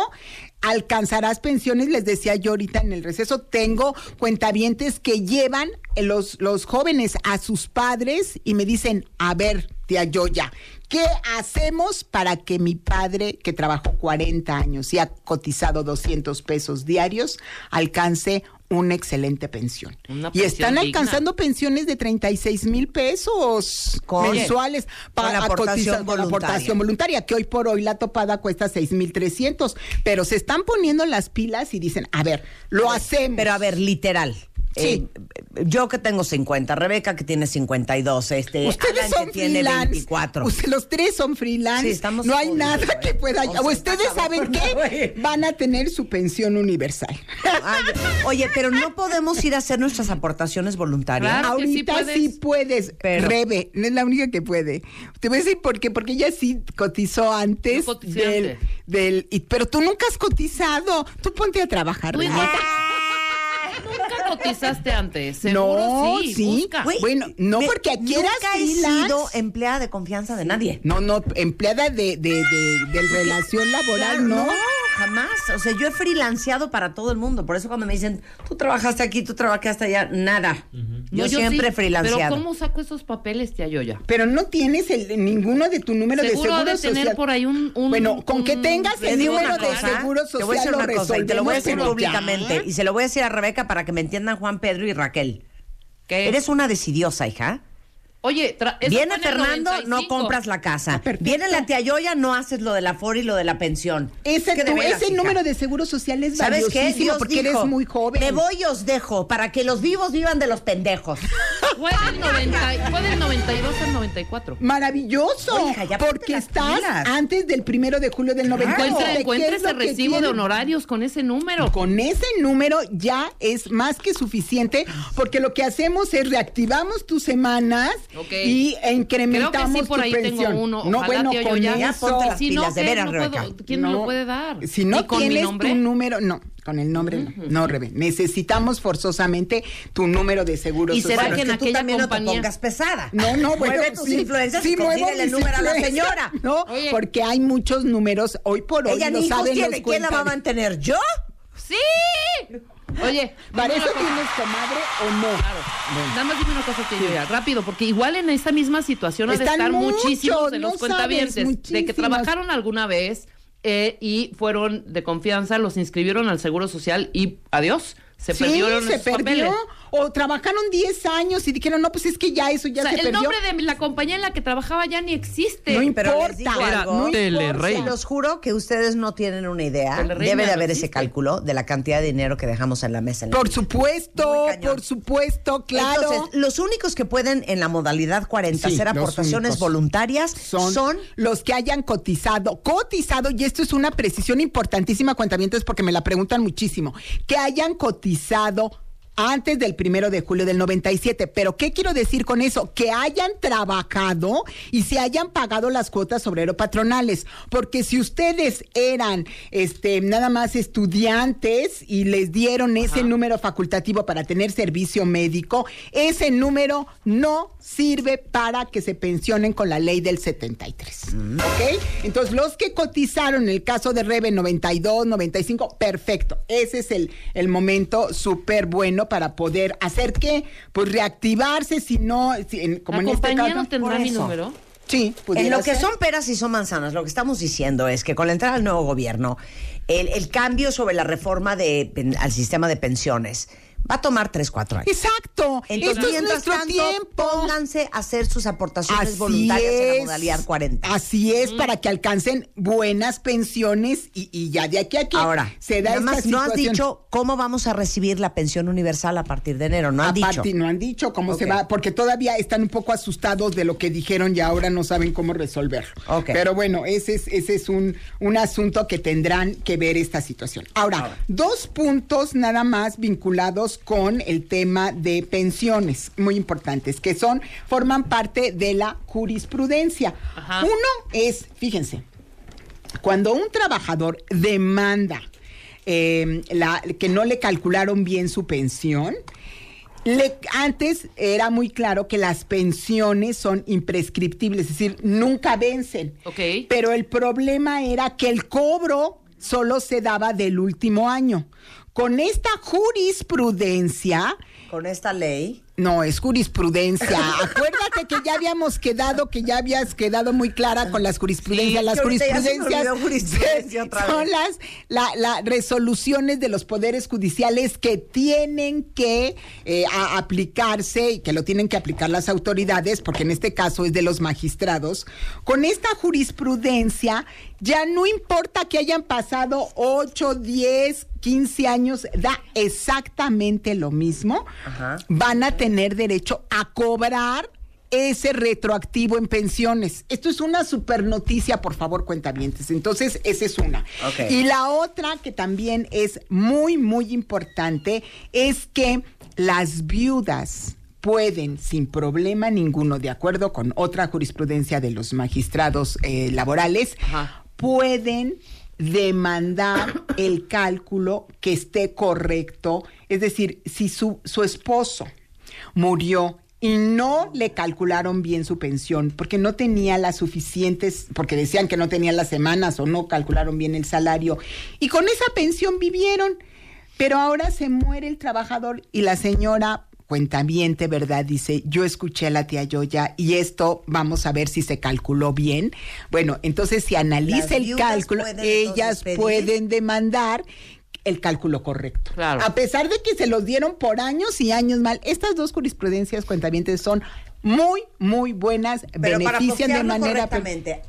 alcanzarás pensiones. Les decía yo ahorita en el receso, tengo cuentavientes que llevan los, los jóvenes a sus padres y me dicen, a ver, tía Yoya, ¿qué hacemos para que mi padre, que trabajó 40 años y ha cotizado 200 pesos diarios, alcance una excelente pensión? Una y pensión están digna. alcanzando pensiones de 36 mil pesos Con- mensuales con a aportación con voluntaria. aportación voluntaria, que hoy por hoy la topada cuesta 6 mil 300, pero se están poniendo las pilas y dicen, a ver, lo hacemos. Pero a ver, literal. Sí. Eh, yo que tengo 50, Rebeca que tiene 52, este, Ustedes Alan son que tiene freelance. 24. Usted- los tres son freelance. Sí, estamos no hay nada que pueda. O ustedes saben qué? Van a tener su pensión universal. Ay, oye, pero no podemos ir a hacer nuestras aportaciones voluntarias. Claro. sí Ahorita sí puedes. Pero- Rebe, no es la única que puede. Te voy a decir por qué, porque ella sí cotizó antes del, del y- pero tú nunca has cotizado. Tú ponte a trabajar, Renata. Nunca cotizaste antes. Seguro No, sí. sí. busca. Güey, Bueno, no me- porque aquí eras nunca he freelance. sido empleada de confianza de nadie. No, no, empleada de, de, de, de relación laboral, Claro, no. Jamás. O sea, yo he freelanceado para todo el mundo. Por eso cuando me dicen, tú trabajaste aquí, tú trabajaste allá, nada. Yo, No, siempre he sí. freelanceado. Pero ¿cómo saco esos papeles, tía Yoya? Pero no tienes el, ninguno de tu número Seguro de seguro de tener social. por ahí un... un- Bueno, con que tengas el número de cosa. seguro Te voy a decir social lo una cosa y te lo voy a decir públicamente. Y se lo voy a decir a Rebeca para que me entiendan Juan Pedro y Raquel. ¿Qué? Eres una decidiosa, hija. Oye, Viene Fernando, no 95. compras la casa. Viene la tía Yoya, no haces lo de la FOR y lo de la pensión. Ese, Es que número de seguro social es ¿Sabes qué? Dios porque dijo, eres muy joven. Me voy y os dejo para que los vivos vivan de los pendejos. Fue del, 90, fue del 92 al 94. Maravilloso, ya porque estás pilas. antes del primero de julio del 90. Encuentra, ¿Qué encuentra es ese lo que recibo de honorarios con ese número. Con ese número ya es más que suficiente porque lo que hacemos es reactivamos tus semanas Ok. y Creo incrementamos que sí, por tu ahí pensión. tengo uno. No, Ojalá, bueno, tío, yo con ya. eso. ponte las Si no, pilas, de ¿qué? veras, No puedo-. ¿Quién me No. lo puede dar? Si no ¿Y tienes nombre? tu número, no, con el nombre no. No, Rebe. Necesitamos forzosamente tu número de seguro ¿Y será social. que en Es que tú aquella también no te compañía- pongas pesada. No, no, bueno, Mueve tus sí, influencias sí y muevo el número a la señora. No, Oye. porque hay muchos números hoy por hoy. Ella lo ni hijos saben tiene. ¿Quién la va a mantener? ¿Yo? ¡Sí! Oye, ¿Para eso tienes comadre o no? Claro. Nada más dime una cosa que yo ya, rápido, porque igual en esta misma situación ha de estar muchísimos de no los cuentavientes de que trabajaron alguna vez eh, y fueron de confianza, los inscribieron al Seguro Social y adiós, se sí, perdieron se esos perdió. papeles. O trabajaron 10 años y dijeron, no, pues es que ya eso ya O sea, se el perdió. nombre de la compañía en la que trabajaba ya ni existe. No Pero importa, algo, no los juro que ustedes no tienen una idea. Telerrey Debe de no haber ese cálculo de la cantidad de dinero que dejamos en la mesa. en la Por vida. supuesto, por supuesto, claro. Entonces, los únicos que pueden en la modalidad 40 Sí, hacer aportaciones voluntarias son, son, los que hayan cotizado, cotizado, y esto es una precisión importantísima, cuentamientos, porque me la preguntan muchísimo, que hayan cotizado antes del primero de julio del 97. Pero, ¿qué quiero decir con eso? Que hayan trabajado y se hayan pagado las cuotas obrero patronales. Porque si ustedes eran este nada más estudiantes y les dieron ese número facultativo para tener servicio médico, ese número no sirve para que se pensionen con la ley del 73. ¿Ok? Entonces, los que cotizaron en el caso de Rebe 92, 95, perfecto. Ese es el, el momento súper bueno para poder hacer que, pues reactivarse, si no, si en- como ¿La en este caso. no tendrá por mi eso. número? Sí, en lo que ser. son peras y son manzanas, lo que estamos diciendo es que con la entrada del nuevo gobierno, el, el cambio sobre la reforma de, pen- al sistema de pensiones va a tomar 3, 4 años. Exacto. Entonces, Esto es mientras tanto, tiempo. pónganse a hacer sus aportaciones Así voluntarias en la es. modalidad 40. Así es, para que alcancen buenas pensiones y, y ya de aquí a aquí Ahora, se da nada esta más no has dicho cómo vamos a recibir la pensión universal a partir de enero, no han dicho. Aparte, no han dicho cómo se va, porque todavía están un poco asustados de lo que dijeron y ahora no saben cómo resolverlo. Ok. Pero bueno, ese es, ese es un, un asunto que tendrán que ver esta situación. Ahora, dos puntos nada más vinculados con el tema de pensiones, muy importantes, que son, forman parte de la jurisprudencia. Ajá. Uno es, fíjense, cuando un trabajador demanda eh, la, que no le calcularon bien su pensión, le- antes era muy claro que las pensiones son imprescriptibles, es decir, nunca vencen. Pero el problema era que el cobro solo se daba del último año. Con esta jurisprudencia, Con esta ley. No, es jurisprudencia. Acuérdate que ya habíamos quedado, que ya habías quedado muy clara con las jurisprudencias. Sí, las jurisprudencias jurisprudencia otra son vez. las la, la resoluciones de los poderes judiciales que tienen que eh, a- aplicarse y que lo tienen que aplicar las autoridades, porque en este caso es de los magistrados. Con esta jurisprudencia ya no importa que hayan pasado 8, 10, 15 años, da exactamente lo mismo. Ajá. Van a tener derecho a cobrar ese retroactivo en pensiones. Esto es una super noticia, por favor, cuentavientes. Entonces, esa es una. Y la otra que también es muy, muy importante es que las viudas pueden, sin problema ninguno, de acuerdo con otra jurisprudencia de los magistrados eh, laborales, Ajá. pueden demandar el cálculo que esté correcto. Es decir, si su, su esposo murió y no le calcularon bien su pensión porque no tenía las suficientes, porque decían que no tenía las semanas o no calcularon bien el salario, y con esa pensión vivieron, pero ahora se muere el trabajador y la señora cuentaviente, ¿verdad? Dice, yo escuché a la tía Yoya y esto vamos a ver si se calculó bien. Bueno, entonces si analiza el cálculo, pueden, ellas pueden demandar el cálculo correcto. Claro. A pesar de que se los dieron por años y años mal, estas dos jurisprudencias cuentavientes son muy, muy buenas, Pero para benefician de manera... correctamente.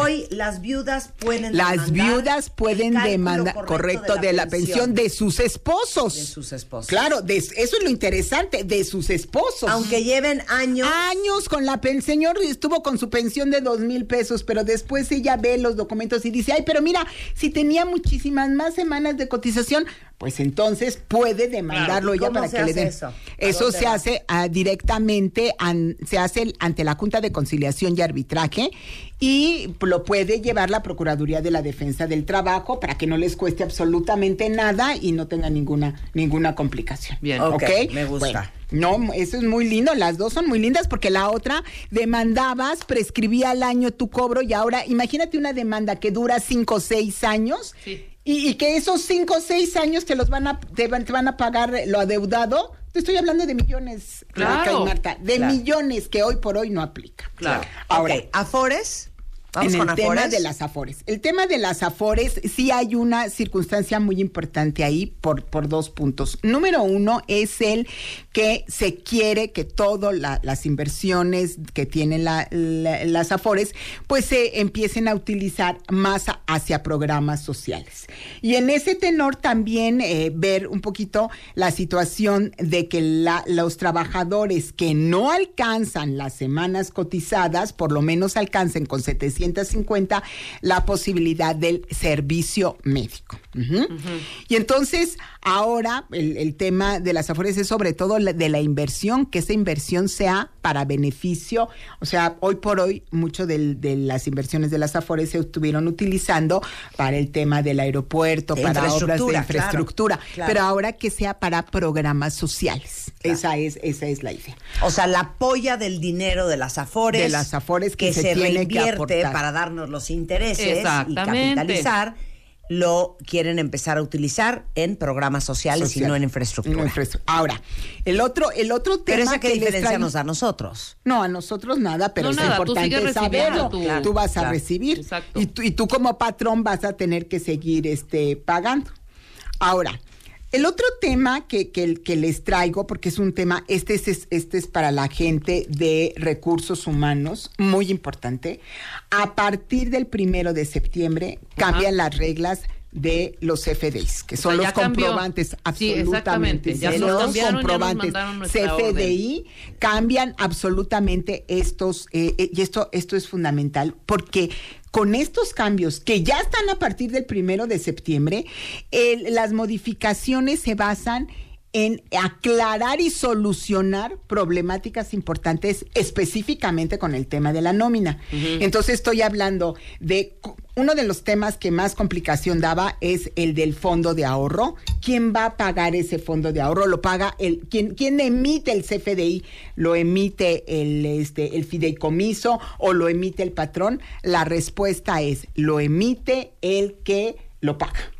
Hoy las viudas pueden Las demandar viudas pueden demandar, correcto, de la, pensión de sus esposos. De sus esposos. Claro, de- eso es lo interesante, de sus esposos. Aunque lleven años. Años con la pensión. Señor estuvo con su pensión de dos mil pesos, pero después ella ve los documentos y dice, ay, pero mira, si tenía muchísimas más semanas de cotización, pues entonces puede demandarlo ¿Y ella para que le den. eso? ¿A Eso dónde se va? hace ah, directamente, an- se hace ante la Junta de Conciliación y Arbitraje y lo puede llevar la Procuraduría de la Defensa del Trabajo para que no les cueste absolutamente nada y no tenga ninguna, ninguna complicación. Bien. Ok, ¿Ok? me gusta. Bueno, no, eso es muy lindo, las dos son muy lindas porque la otra demandabas, prescribía al año tu cobro y ahora imagínate una demanda que dura cinco o seis años Sí. Y, y que esos cinco o seis años te los van a, te van, te van a pagar lo adeudado. Te estoy hablando de millones, Claro. Marta, de Claro. millones que hoy por hoy no aplica. Claro. Ahora, Afores. Vamos en con el tema de las afores. El tema de las afores, sí hay una circunstancia muy importante ahí por, por dos puntos. Número uno es el que se quiere que todas las inversiones que tienen la- la- las afores, pues se empiecen a utilizar más hacia programas sociales. Y en ese tenor también eh, ver un poquito la situación de que los trabajadores que no alcanzan las semanas cotizadas, por lo menos alcancen con 750 la posibilidad del servicio médico. Y entonces, ahora el, el tema de las afores es sobre todo la- de la inversión, que esa inversión sea para beneficio. O sea, hoy por hoy, mucho del- de las inversiones de las afores se estuvieron utilizando para el tema del aeropuerto, De para obras de infraestructura, infraestructura, claro, claro. pero ahora que sea para programas sociales. Esa es esa es la idea. O sea, la polla del dinero de las Afores. De las Afores que que, se se, tiene que aportar. Para darnos los intereses y capitalizar, lo quieren empezar a utilizar en programas sociales y no en infraestructura. no infraestructura. Ahora, el otro, el otro tema Pero esa qué que les diferencia traigo- nos da a nosotros. No, a nosotros nada, pero No, es nada, tú importante sigues saberlo. Tú, tu- vas a recibir. Exacto. Y tú, y tú como patrón vas a tener que seguir este, pagando. Ahora, el otro tema que, que, que les traigo, porque es un tema, este es, este es para la gente de recursos humanos, muy importante. A partir del primero de septiembre cambian las reglas de los FDIs, que son O sea, los ya cambió. comprobantes, Sí, absolutamente. Ya los cambiaron, ya nos comprobantes nuestra CFDI cambian absolutamente estos, eh, eh, y esto, esto es fundamental, porque con estos cambios que ya están a partir del primero de septiembre, el- las modificaciones se basan aclarar y solucionar problemáticas importantes específicamente con el tema de la nómina. Entonces estoy hablando de uno de los temas que más complicación daba es el del fondo de ahorro. ¿Quién va a pagar ese fondo de ahorro? Lo paga el quién quién emite el CFDI, lo emite el este el fideicomiso o lo emite el patrón? La respuesta es lo emite el que lo paga.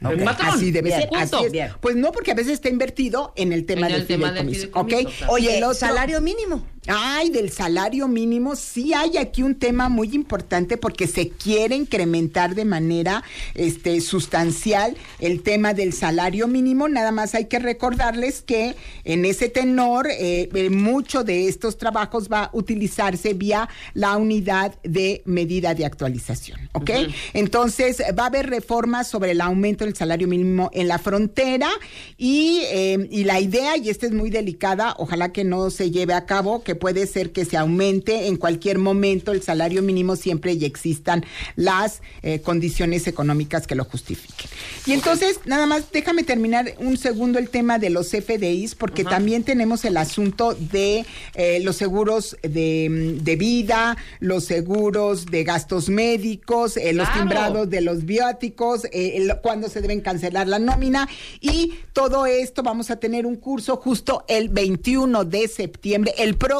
El Ok, patrón. Así debe Bien, ser. punto. Así es. Bien. Pues no, porque a veces está invertido en el tema, En del, el tema del fideicomiso, fideicomiso, ¿ok? claro. Y Oye, el salario mínimo. Ay, del salario mínimo, sí hay aquí un tema muy importante porque se quiere incrementar de manera este, sustancial el tema del salario mínimo. Nada más hay que recordarles que en ese tenor, eh, eh, mucho de estos trabajos va a utilizarse vía la unidad de medida de actualización, ¿ok? Entonces, va a haber reformas sobre el aumento del salario mínimo en la frontera y, eh, y la idea, y esta es muy delicada, ojalá que no se lleve a cabo, que puede ser que se aumente en cualquier momento el salario mínimo siempre y existan las eh, condiciones económicas que lo justifiquen. Y entonces, nada más, déjame terminar un segundo el tema de los FDIs, porque también tenemos el asunto de eh, los seguros de, de vida, los seguros de gastos médicos, eh, los Claro. timbrados de los bióticos, el- cuándo se deben cancelar la nómina y todo esto vamos a tener un curso justo el 21 de septiembre, el próximo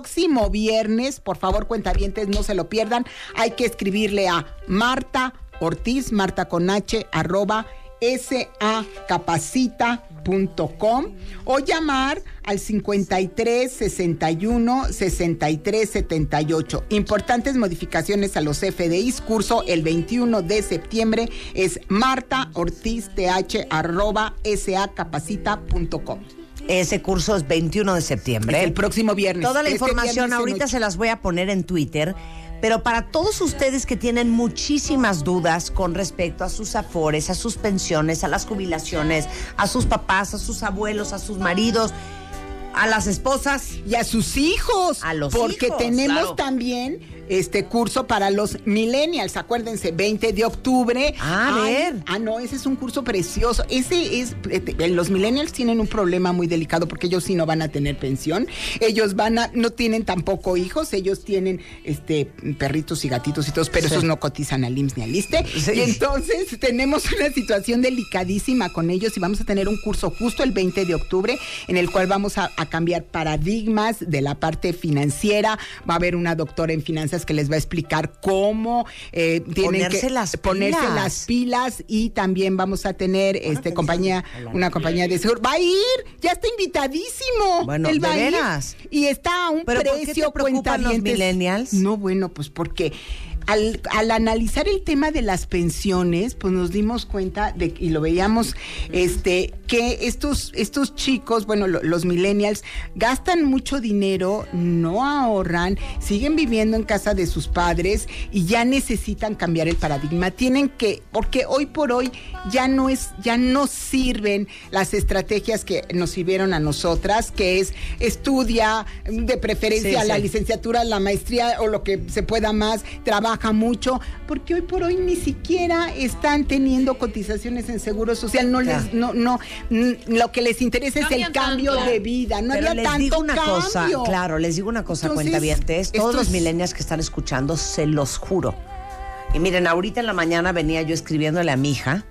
viernes, por favor cuentavientes no se lo pierdan, hay que escribirle a Marta Ortiz, Marta con H, arroba capacita.com o llamar al 53 61 63 78. Importantes modificaciones a los FDIs. Curso el 21 de septiembre es Marta Ortiz TH arroba sacapacita.com. Ese curso es 21 de septiembre. Es el próximo viernes. Toda la Este información ahorita se las voy a poner en Twitter. Pero para todos ustedes que tienen muchísimas dudas con respecto a sus afores, a sus pensiones, a las jubilaciones, a sus papás, a sus abuelos, a sus maridos, a las esposas y a sus hijos. A los Porque hijos, tenemos claro. también este curso para los millennials, acuérdense, 20 de octubre. Ah, a Ay, ver. Ah, no, ese es un curso precioso. Ese es, eh, los millennials tienen un problema muy delicado porque ellos sí no van a tener pensión. Ellos van a, no tienen tampoco hijos, ellos tienen este perritos y gatitos y todos, pero Sí. esos no cotizan al IMSS ni al ISSSTE. Sí. Y entonces tenemos una situación delicadísima con ellos y vamos a tener un curso justo el 20 de octubre en el cual vamos a, a cambiar paradigmas de la parte financiera. Va a haber una doctora en finanzas que les va a explicar cómo eh, tienen Ponerse que las ponerse pilas. las pilas y también vamos a tener este compañía, una compañía de seguro. Va a ir, ya está invitadísimo. Bueno, Él ¿de va a ir. veras? Y está a un ¿Pero por qué te precio preocupan los millennials? No, bueno, pues porque al, al analizar el tema de las pensiones, pues nos dimos cuenta de y lo veíamos, este, que estos, estos chicos, bueno, lo- los millennials, gastan mucho dinero, no ahorran, siguen viviendo en casa de sus padres y ya necesitan cambiar el paradigma. Tienen que, porque hoy por hoy ya no es, ya no sirven las estrategias que nos sirvieron a nosotras, que es estudia de preferencia Sí, la licenciatura, la maestría o lo que se pueda más, trabaja mucho, porque hoy por hoy ni siquiera están teniendo cotizaciones en seguro social, no Claro. les, no, no, mm, lo que les interesa es el cambio tanto. de vida, no Pero había les tanto digo una cambio. cosa, claro, les digo una cosa, Entonces, cuentavientes, todos los es- millennials que están escuchando, se los juro. Y miren, ahorita en la mañana venía yo escribiéndole a mi hija,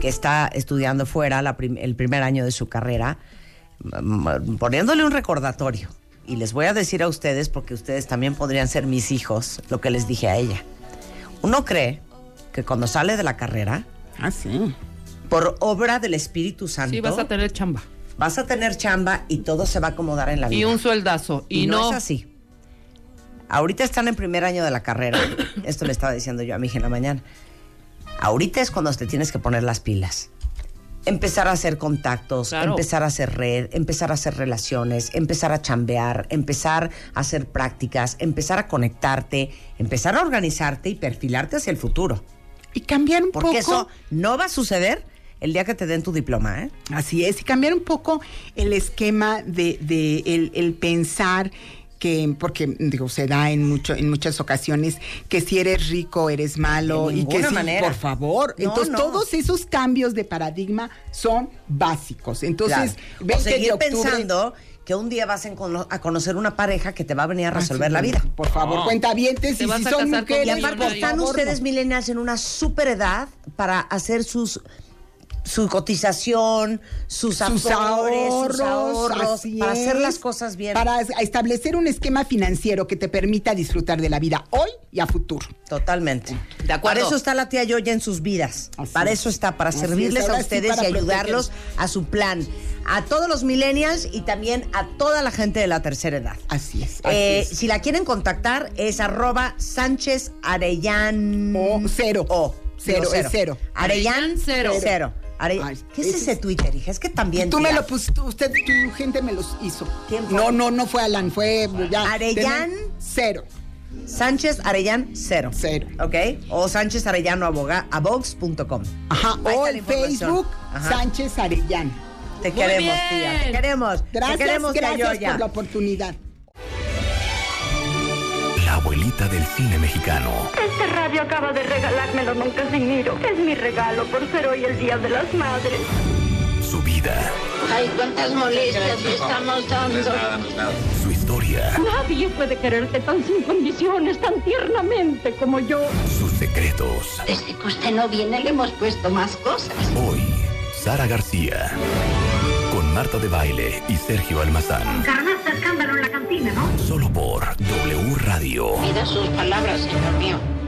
que está estudiando fuera la prim- el primer año de su carrera, m- poniéndole un recordatorio. Y les voy a decir a ustedes, porque ustedes también podrían ser mis hijos, lo que les dije a ella. Uno cree que cuando sale de la carrera, Ah, sí. por obra del Espíritu Santo, Sí, vas a tener chamba. vas a tener chamba y todo se va a acomodar en la vida. Y un sueldazo. Y, Y no, no, es así. Ahorita están en primer año de la carrera. Esto le estaba diciendo yo a mi hija en la mañana. Ahorita es cuando te tienes que poner las pilas. Empezar a hacer contactos, Claro. empezar a hacer red, empezar a hacer relaciones, empezar a chambear, empezar a hacer prácticas, empezar a conectarte, empezar a organizarte y perfilarte hacia el futuro. Y cambiar un Porque poco. eso no va a suceder el día que te den tu diploma, ¿eh? Así es, y cambiar un poco el esquema de, de el, el pensar que, porque digo, se da en mucho, en muchas ocasiones, que si eres rico eres malo De y que sí, manera. por favor. No, Entonces, no. todos esos cambios de paradigma son básicos. Entonces, Claro. o 20 de seguir octubre- pensando que un día vas a, conocer una pareja que te va a venir a Ah, resolver sí, la vida. Por favor, No. cuenta bien, Te si, vas si a son casar con mujeres, Y aparte están ustedes no. millennials en una super edad para hacer sus su cotización, sus, sus afores, ahorros, sus ahorros, para hacer las cosas bien. Para establecer un esquema financiero que te permita disfrutar de la vida hoy y a futuro. Totalmente. De acuerdo. Para eso está la tía Yoya en sus vidas. Así para es. eso está, para Así servirles es. a sí, ustedes y ayudarlos a su plan. A todos los millennials y también a toda la gente de la tercera edad. Así es. así Eh, es. Si la quieren contactar es arroba Sánchez Arellán. O cero. O. Cero, es cero. Arellán Arellán cero. Cero. Are- Ay, ¿Qué es ese ese es- Twitter, hija? Es que también. Tú me lo pusiste, usted, tu gente me los hizo. ¿Quién fue? No, no, no fue Alan, fue ya. Arellán. Cero. Sánchez Arellán Cero. Cero. ¿Ok? O Sánchez Arellano aboga, abogs.com. Ajá. O el. Facebook, Ajá. Sánchez Arellán. Te Muy queremos, bien. tía. Te queremos. Gracias, te queremos, gracias por la oportunidad. La abuelita del cine mexicano. Este radio acaba de regalármelo don Casimiro. Es mi regalo por ser hoy el Día de las Madres. Su vida, Ay, cuántas molestias le estamos dando. su historia, Nadie puede quererte tan sin condiciones, tan tiernamente como yo. sus secretos. Desde que usted no viene le hemos puesto más cosas. Hoy, Sara García. Con Marta de Baile y Sergio Almazán. Carnaza ¿no? Solo por W Radio. Mida sus palabras, señor mío.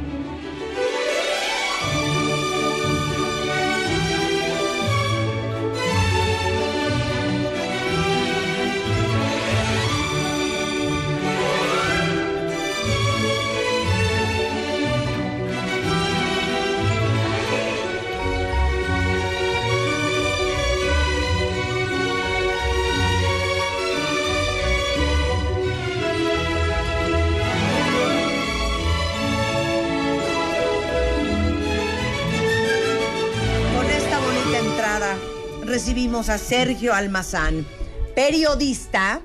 Recibimos a Sergio Almazán, periodista,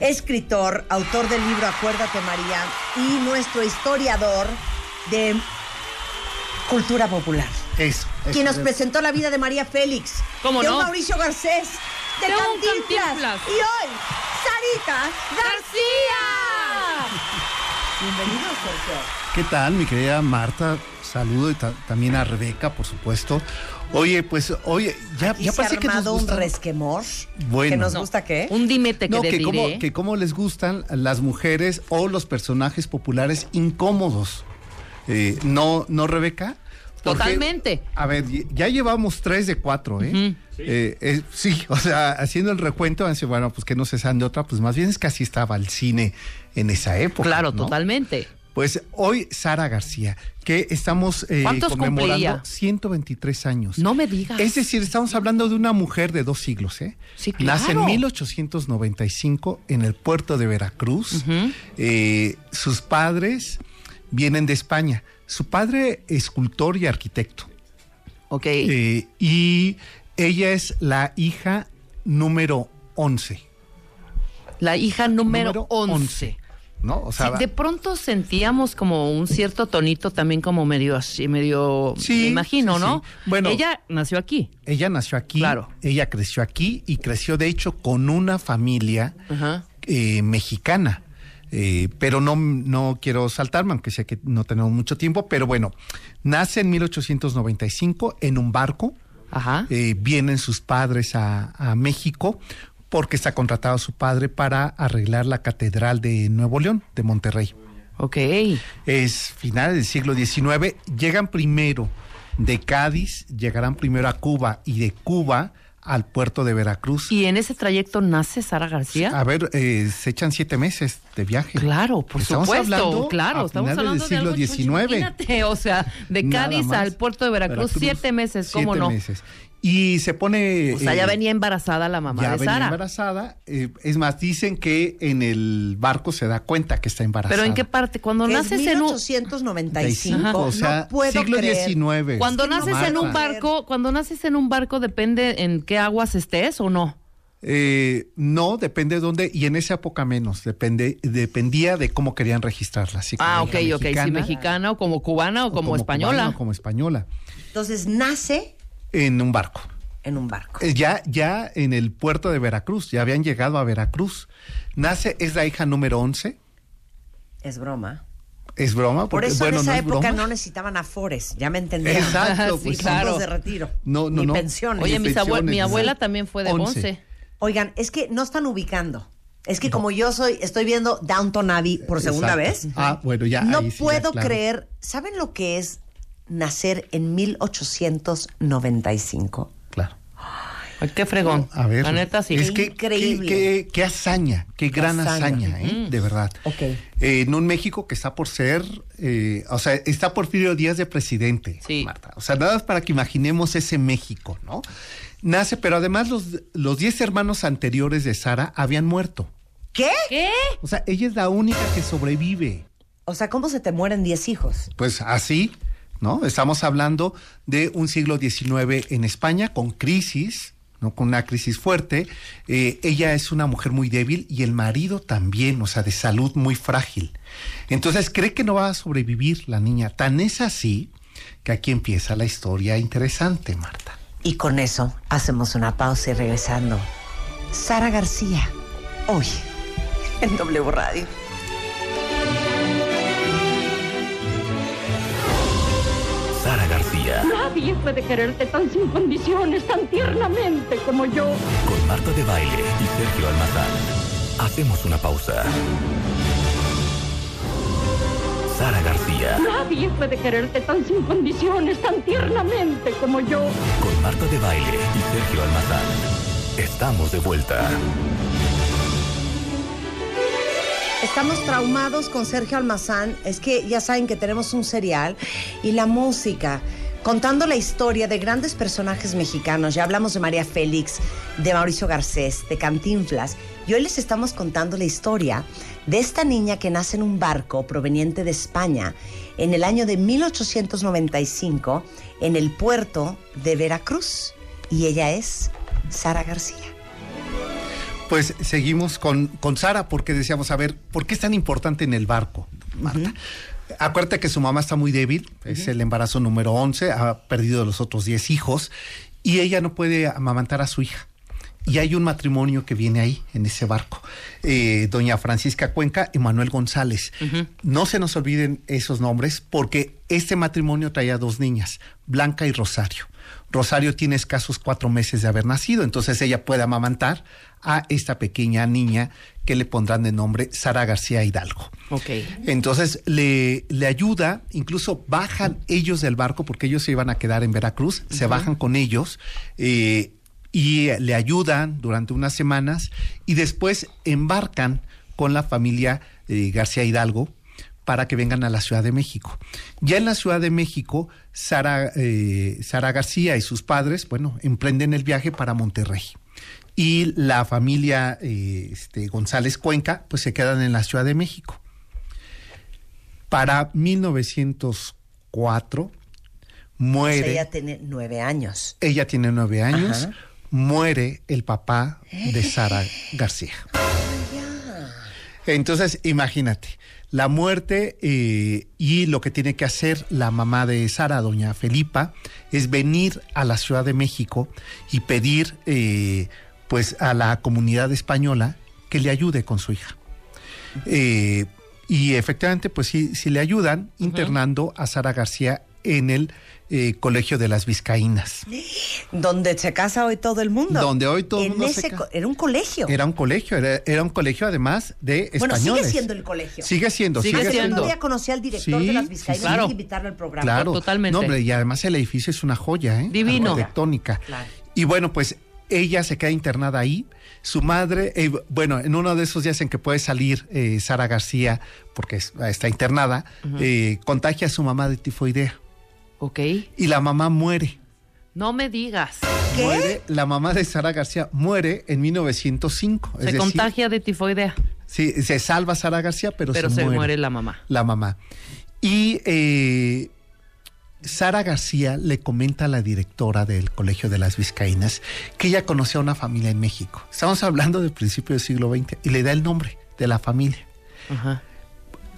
escritor, autor del libro Acuérdate María y nuestro historiador de cultura popular. Eso. quien nos presentó la vida de María Félix, ¿Cómo de no? Mauricio Garcés, de, De un Cantinflas, Cantinflas. y hoy, Sarita García. Bienvenido, Sergio. ¿Qué tal, mi querida Marta? Saludo y ta- también a Rebeca, por supuesto. Oye, pues, oye, ya, ya se ha parece que nos armado un gusta. resquemor. Bueno. ¿Que nos No. gusta qué? Un dimete que No, te que diré. cómo, que cómo les gustan las mujeres o los personajes populares incómodos. Eh, no, no, Rebeca. Porque, Totalmente. A ver, ya llevamos tres de cuatro, ¿eh? Ujú. Eh, eh, sí, o sea, haciendo el recuento, van a decir, bueno, pues que no se saben de otra, pues más bien es que así estaba el cine en esa época. Claro, ¿no? totalmente. Pues hoy Sara García, que estamos eh, ¿Cuántos conmemorando cumpliría? 123 años. No me digas. Es decir, estamos hablando de una mujer de dos siglos, ¿eh? Sí, Nace en claro. 1895 en el puerto de Veracruz. Eh, sus padres vienen de España. Su padre, escultor y arquitecto. Ok. Eh, y ella es la hija número 11. La hija número, Número 11. ¿No? O sea, Sí, de pronto sentíamos como un cierto tonito también como medio así, medio, Sí, me imagino, sí, ¿no? sí. Bueno. Ella nació aquí. Ella nació aquí, Claro. ella creció aquí y creció de hecho con una familia Ajá. eh, mexicana. Eh, pero no, no quiero saltarme, aunque sé que no tenemos mucho tiempo, pero bueno, nace en 1895 en un barco. Ajá. Eh, vienen sus padres a, a México porque está contratado su padre para arreglar la Catedral de Nuevo León, de Monterrey. Ok. Es final del siglo XIX. Llegan primero de Cádiz, llegarán primero a Cuba y de Cuba al puerto de Veracruz. ¿Y en ese trayecto nace Sara García? A ver, eh, se echan siete meses de viaje. Claro, por Estamos supuesto, hablando claro, a estamos hablando del siglo de algo, XIX. O sea, de Cádiz al puerto de Veracruz, Veracruz, siete meses, ¿cómo siete no? meses. Y se pone... O sea, ya eh, venía embarazada la mamá ya de venía Sara. embarazada. eh, es más, dicen que en el barco se da cuenta que está embarazada. Pero ¿en qué parte? Cuando Que naces en un 1895. o sea, no puedo siglo creer. XIX. cuando no naces en un barco, cuando naces en un barco depende en qué aguas estés o no. Eh, no, depende de dónde, y en esa época menos, depende, dependía de cómo querían registrarla. si como Ah, ok, hija ok, sí, mexicana, mexicana o como cubana o, o como, española. cubana o como española, Entonces nace en un barco. en un barco. Eh, Ya, ya en el puerto de Veracruz, ya habían llegado a Veracruz. Nace, es la hija número 11, Es broma. es broma, Por porque, eso bueno, en esa no es época broma. no necesitaban afores, ya me entendieron. Exacto, Sí, pues, fondos claro. de retiro. No, no, ni no. pensiones. Oye, mis pensiones, mi abuela también fue de Once. 11. Oigan, es que no están ubicando. Es que como yo soy, estoy viendo Downton Abbey por segunda Exacto. vez. Ah, bueno, ya. no ahí sí, ya, puedo claro. creer. ¿Saben lo que es nacer en 1895? Claro. Ay, qué fregón. A ver, La neta sí. es que Increíble. Qué, qué- qué hazaña, qué, gran hazaña. hazaña, ¿eh? de verdad. Ok. Eh, en un México que está por ser, eh, o sea, está Porfirio Díaz de presidente, Sí. Marta. O sea, nada más para que imaginemos ese México, ¿no? Nace, pero además los, los 10 hermanos anteriores de Sara habían muerto. ¿Qué? ¿Qué? O sea, ella es la única que sobrevive. O sea, ¿cómo se te mueren 10 hijos? Pues así, ¿no? Estamos hablando de un siglo XIX en España con crisis, ¿no? Con una crisis fuerte. Eh, ella es una mujer muy débil y el marido también, o sea, de salud muy frágil. Entonces cree que no va a sobrevivir la niña. Tan es así que aquí empieza la historia interesante, Marta. Y con eso hacemos una pausa y regresando. Sara García, hoy en W Radio. Nadie puede quererte tan sin condiciones, tan tiernamente como yo. con Marta de Baile y Sergio Almazán. Hacemos una pausa. Sara García, Nadie puede quererte tan sin condiciones, tan tiernamente como yo. con Marta de Baile y Sergio Almazán. Estamos de vuelta. Estamos traumados con Sergio Almazán. Es que ya saben que tenemos un serial y la música, contando la historia de grandes personajes mexicanos. Ya hablamos de María Félix, de Mauricio Garcés, de Cantinflas. Y hoy les estamos contando la historia de esta niña que nace en un barco proveniente de España en el año de 1895 en el puerto de Veracruz. y ella es Sara García. Pues seguimos con, con Sara porque decíamos, a ver, ¿por qué es tan importante en el barco, Marta? Acuérdate que su mamá está muy débil, es el embarazo número 11, ha perdido los otros 10 hijos y ella no puede amamantar a su hija. Y hay un matrimonio que viene ahí, en ese barco. Eh, doña Francisca Cuenca y Manuel González. No se nos olviden esos nombres porque este matrimonio traía dos niñas, Blanca y Rosario. Rosario tiene escasos cuatro meses de haber nacido, entonces ella puede amamantar a esta pequeña niña que le pondrán de nombre Sara García Hidalgo. Ok. Entonces le, le ayuda, incluso bajan ellos del barco porque ellos se iban a quedar en Veracruz, se bajan con ellos eh, y le ayudan durante unas semanas y después embarcan con la familia eh, García Hidalgo para que vengan a la Ciudad de México. Ya en la Ciudad de México, Sara, eh, Sara García y sus padres, bueno, emprenden el viaje para Monterrey y la familia eh, este, González Cuenca pues se quedan en la Ciudad de México. Para 1904 muere. Sea, ella tiene nueve años. Ella tiene nueve años. Ajá. Muere el papá de Sara García. Entonces, imagínate, la muerte eh, y lo que tiene que hacer la mamá de Sara, doña Felipa, es venir a la Ciudad de México y pedir eh, pues a la comunidad española que le ayude con su hija. Eh, y efectivamente, pues sí, sí le ayudan internando a Sara García en el eh, Colegio de las Vizcaínas. Donde se casa hoy todo el mundo. Donde hoy todo el mundo ese Era un colegio. Era un colegio, era, era un colegio además de bueno, españoles. sigue siendo el colegio. Sigue siendo, Sigue sigue, siendo. Yo conocí al director Sí, de las sí, Vizcaínas. claro. Hay que invitarlo al programa. Claro, Totalmente. No, hombre, y además el edificio es una joya, ¿eh? Divino. Arquitectónica. Claro. Y bueno, pues ella se queda internada ahí. Su madre, eh, bueno, en uno de esos días en que puede salir eh, Sara García, porque es- está internada, eh, contagia a su mamá de tifoidea. Ok. Y la mamá muere. No me digas. Muere, la mamá de Sara García muere en 1905. es Se decir, contagia de tifoidea, Sí, se salva Sara García, pero, pero se, se muere. muere la mamá. la mamá. Y eh, Sara García le comenta a la directora del Colegio de las Vizcaínas que ella conocía a una familia en México. Estamos hablando del principio del siglo XX y le da el nombre de la familia. Ajá.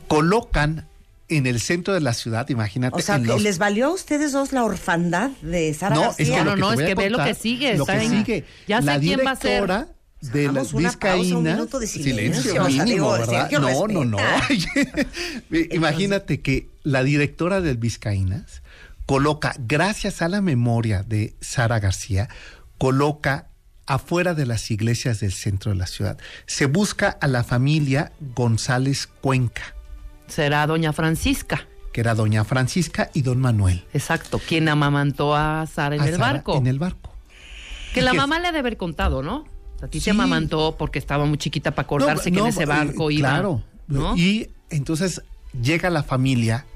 Colocan en el centro de la ciudad, imagínate. O sea, los- ¿les valió a ustedes dos la orfandad de Sara no, García? es que No, no, te es voy a que ve lo contar, que sigue, Lo que sigue. Ya sé la quién va a ser. directora de las Vizcaínas. minuto de silencio, o sea, mínimo, digo, ¿verdad? Sergio, No, no, no. respeta. Imagínate que la directora del Vizcaínas coloca, gracias a la memoria de Sara García, coloca afuera de las iglesias del centro de la ciudad. Se busca a la familia González Cuenca, Será doña Francisca. que era doña Francisca y don Manuel. Exacto, quien amamantó a Sara en A el Sara barco. En el barco. Que la mamá le ha de haber contado, ¿no? A ti Sí. te amamantó porque estaba muy chiquita para acordarse No, que en ese eh, barco iba. Claro. ¿no? Y entonces llega la familia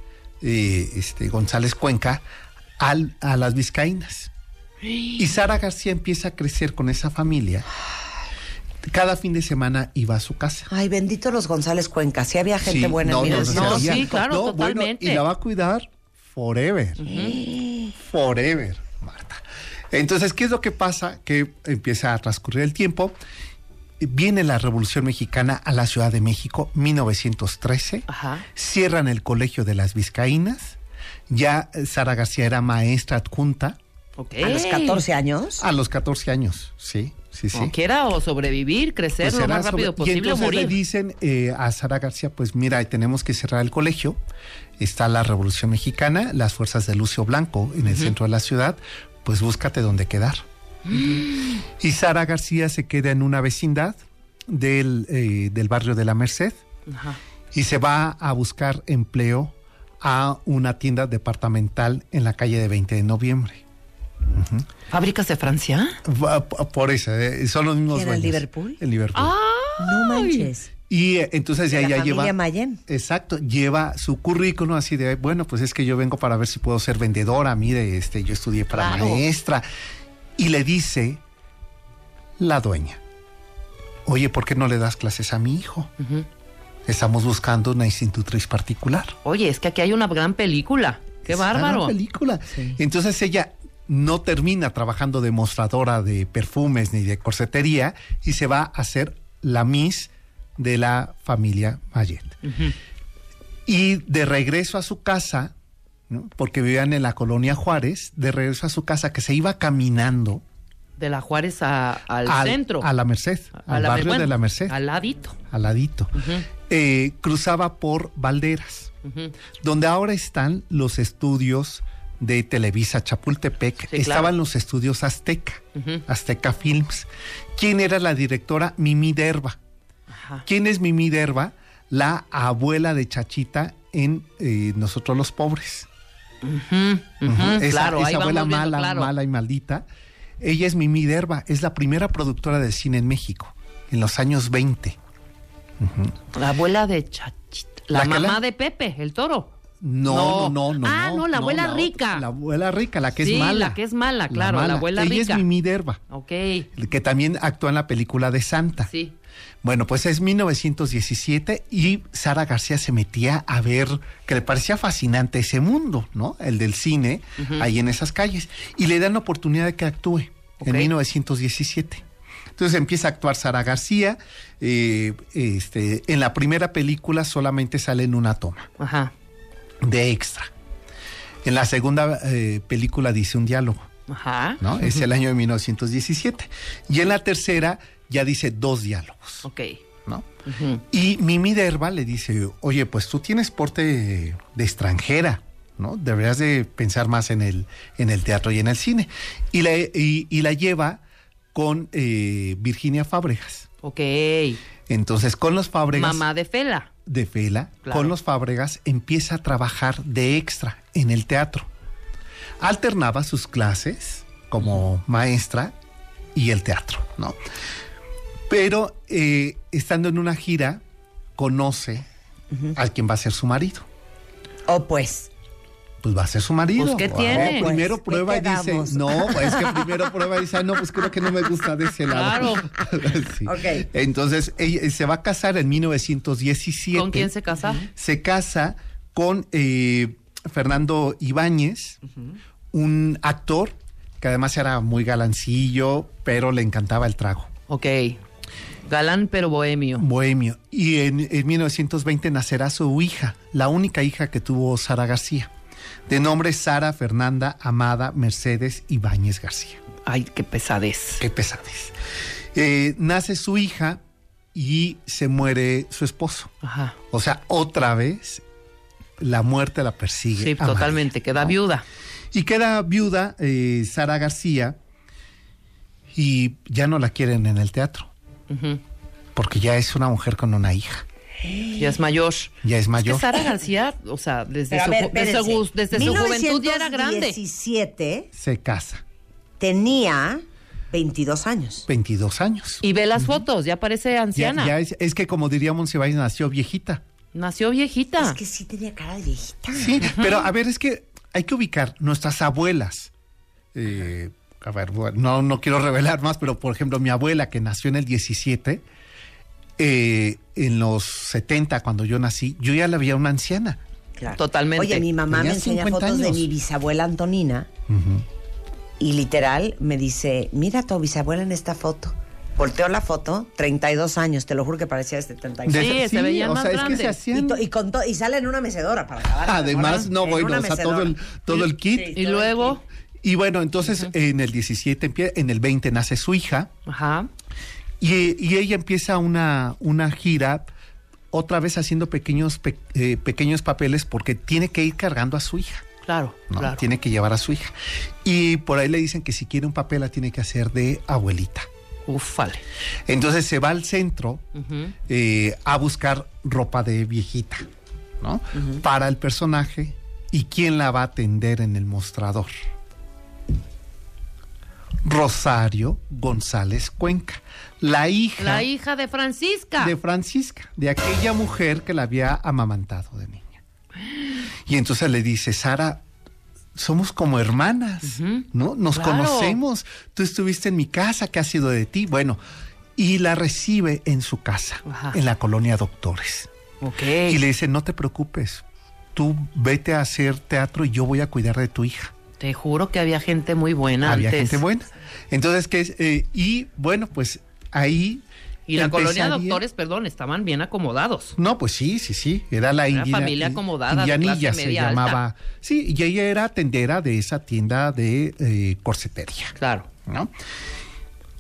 eh, este, González Cuenca al- a las Vizcaínas. Y Sara García empieza a crecer con esa familia. Cada fin de semana iba a su casa. Ay, bendito los González Cuenca. Sí había gente Sí, buena en no, vida. no, No, sí, sí, claro, No, bueno, totalmente. y la va a cuidar forever. Forever, Marta. Entonces, ¿qué es lo que pasa? Que empieza a transcurrir el tiempo. Viene la Revolución Mexicana a la Ciudad de México, 1913. Ajá. Cierran el Colegio de las Vizcaínas. Ya eh, Sara García era maestra adjunta Ok. A los 14 años. a los 14 años. Sí, sí, quiera o sobrevivir, crecer Pues lo más rápido sobre- y posible o entonces morir. le dicen eh, a Sara García, pues mira, tenemos que cerrar el colegio. Está la Revolución Mexicana, las fuerzas de Lucio Blanco en el centro de la ciudad, pues búscate dónde quedar. Y Sara García se queda en una vecindad del, eh, del barrio de la Merced y se va a buscar empleo a una tienda departamental en la calle de 20 de noviembre. ¿Fábricas de Francia? Por eso, eh, son los mismos ¿Era el dueños. Liverpool? El Liverpool. No manches. Y eh, entonces De ya, ya lleva. Mayen. Exacto, lleva su currículum así de, bueno, pues es que yo vengo para ver si puedo ser vendedora, mire, este, yo estudié para Claro. maestra. Y le dice la dueña, oye, ¿por qué no le das clases a mi hijo? Estamos buscando una institutriz particular. Oye, es que aquí hay una gran película. ¡Qué Es una bárbaro! gran película. Sí. Entonces ella no termina trabajando de mostradora de perfumes ni de corsetería y se va a ser la Miss de la familia Mayet. Y de regreso a su casa, ¿no? porque vivían en la colonia Juárez, de regreso a su casa que se iba caminando De la Juárez a- al, al- centro. a la Merced, A al la- barrio bueno, de la Merced, Al ladito. al ladito. Eh, cruzaba por Valderas, donde ahora están los estudios de Televisa Chapultepec. Sí, Estaban claro. los estudios Azteca. Azteca Films. ¿Quién era la directora? Mimi Derba. Ajá. ¿Quién es Mimi Derba? La abuela de Chachita en eh, Nosotros los Pobres. Esa, claro, esa abuela viendo, mala, claro. mala y maldita. Ella es Mimi Derba, es la primera productora de cine en México, en los años 20. Ujú. La abuela de Chachita. La, mamá la- de Pepe, el toro. No, no, no, no. Ah, no, la abuela rica. La abuela rica, la que Sí, es mala. la que es mala, claro, la abuela Ella rica. es Mimi Derba, Ok, que también actúa en la película de Santa. sí. Bueno, pues es 1917 y Sara García se metía a ver que le parecía fascinante ese mundo, ¿no? El del cine, ahí en esas calles. Y le dan la oportunidad de que actúe en Ok. 1917. Entonces empieza a actuar Sara García. eh, este, en la primera película solamente sale en una toma Ajá, de extra. En la segunda eh, película dice un diálogo. ajá. ¿no? Es el año de 1917. Y en la tercera ya dice dos diálogos, Ok. ¿no? Y Mimi Derba le dice, oye, pues tú tienes porte de, de extranjera, ¿no? Deberías de pensar más en el, en el teatro y en el cine. Y la, y, y la lleva con eh, Virginia Fábregas. Ok. Entonces, con los Fábregas Mamá de Fela. De Fela, Claro. con los Fábregas, empieza a trabajar de extra en el teatro. Alternaba sus clases como maestra y el teatro, ¿no? Pero eh, estando en una gira, conoce al quien va a ser su marido. O pues. Pues va a ser su marido. Pues, ¿qué Ah, tiene? primero Pues, ¿qué prueba y dice, no, es que primero prueba y dice, "Ah, no, pues creo que no me gusta de ese lado. Sí. Ok. Entonces, ella se va a casar en 1917 ¿Con quién se casa? se casa con eh, Fernando Ibáñez, un actor que además era muy galancillo, pero le encantaba el trago. Ok. Galán pero bohemio. Bohemio. Y en, en 1920 nacerá su hija, la única hija que tuvo Sara García, de nombre Sara Fernanda Amada Mercedes Ibáñez García. Ay, qué pesadez. Qué pesadez. Eh, nace su hija y se muere su esposo. Ajá. O sea, otra vez la muerte la persigue. Sí, María, totalmente. Queda ¿no? viuda. Y queda viuda eh, Sara García y ya no la quieren en el teatro Ujú. porque ya es una mujer con una hija. Ya es mayor. Ya es Es mayor. que Sara García, o sea, desde, Pero su, ver, desde, su, desde su juventud ya era grande. 1917 Se casa. tenía 22 años. 22 años. Y ve las fotos, ya parece Ya, anciana. ya es, es que como diría Monsiváis, nació viejita. Nació viejita. Es que sí tenía cara de viejita. Sí, pero a ver, es que hay que ubicar nuestras abuelas. Eh, a ver, bueno, no, no quiero revelar más, pero por ejemplo, mi abuela que nació en el 17, eh, en los 70, cuando yo nací, yo ya la veía una anciana. Claro. Totalmente. Oye, mi mamá Tenía me enseña 50 fotos de mi bisabuela Antonina y literal me dice, mira a tu bisabuela en esta foto. Volteó la foto, 32 años, te lo juro que parecía de 75. De- Sí, se veían o más sea, es que se Y, hacían... to- y con to- y sale en una mecedora para acabar. Además, no, En bueno, o sea, todo el, todo el kit. Sí, y luego, Y bueno, entonces en el 17, empie- en el 20 nace su hija ajá. Y, y ella empieza una, una gira, otra vez haciendo pequeños, pe- eh, pequeños papeles porque tiene que ir cargando a su hija. Claro, ¿no? claro. Tiene que llevar a su hija. Y por ahí le dicen que si quiere un papel la tiene que hacer de abuelita. Ufale. Entonces se va al centro eh, a buscar ropa de viejita, ¿no? Para el personaje y quién la va a atender en el mostrador. Rosario González Cuenca, la hija, La hija de Francisca. de Francisca, de aquella mujer que la había amamantado de niña. Y entonces le dice, Sara, somos como hermanas, ¿no? Nos claro. conocemos, tú estuviste en mi casa, ¿qué ha sido de ti? Bueno, y la recibe en su casa, Ajá. en la colonia Doctores. Y le dice, no te preocupes, tú vete a hacer teatro y yo voy a cuidar de tu hija. Te juro que había gente muy buena Había antes. gente buena. Entonces, ¿qué es? Eh, y bueno, pues ahí. Y la colonia de doctores, perdón, estaban bien acomodados. No, pues sí, sí, sí. Era la Era familia acomodada, Indianilla se media llamaba. alta. Sí, y ella era tendera de esa tienda de eh, corsetería. Claro. ¿No?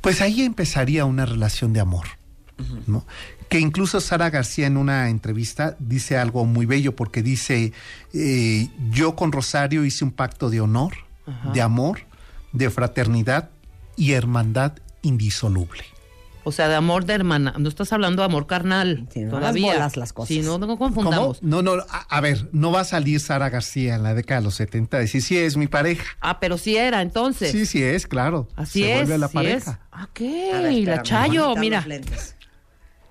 Pues ahí empezaría una relación de amor. ¿no? Que incluso Sara García en una entrevista dice algo muy bello porque dice, eh, yo con Rosario hice un pacto de honor, Ajá. de amor, de fraternidad y hermandad indisoluble. O sea, de amor de hermana. No estás hablando de amor carnal. no todavía. bolas las cosas. Sí, no, no ¿Cómo? confundamos. No, no, a, a ver, no va a salir Sara García en la década de los 70 a decir, sí, es mi pareja. Ah, pero sí era entonces. Sí, sí es, claro. Así Se es. vuelve la sí pareja. es. Ah, A ¿qué? ver, la Chayo, mira. los lentes.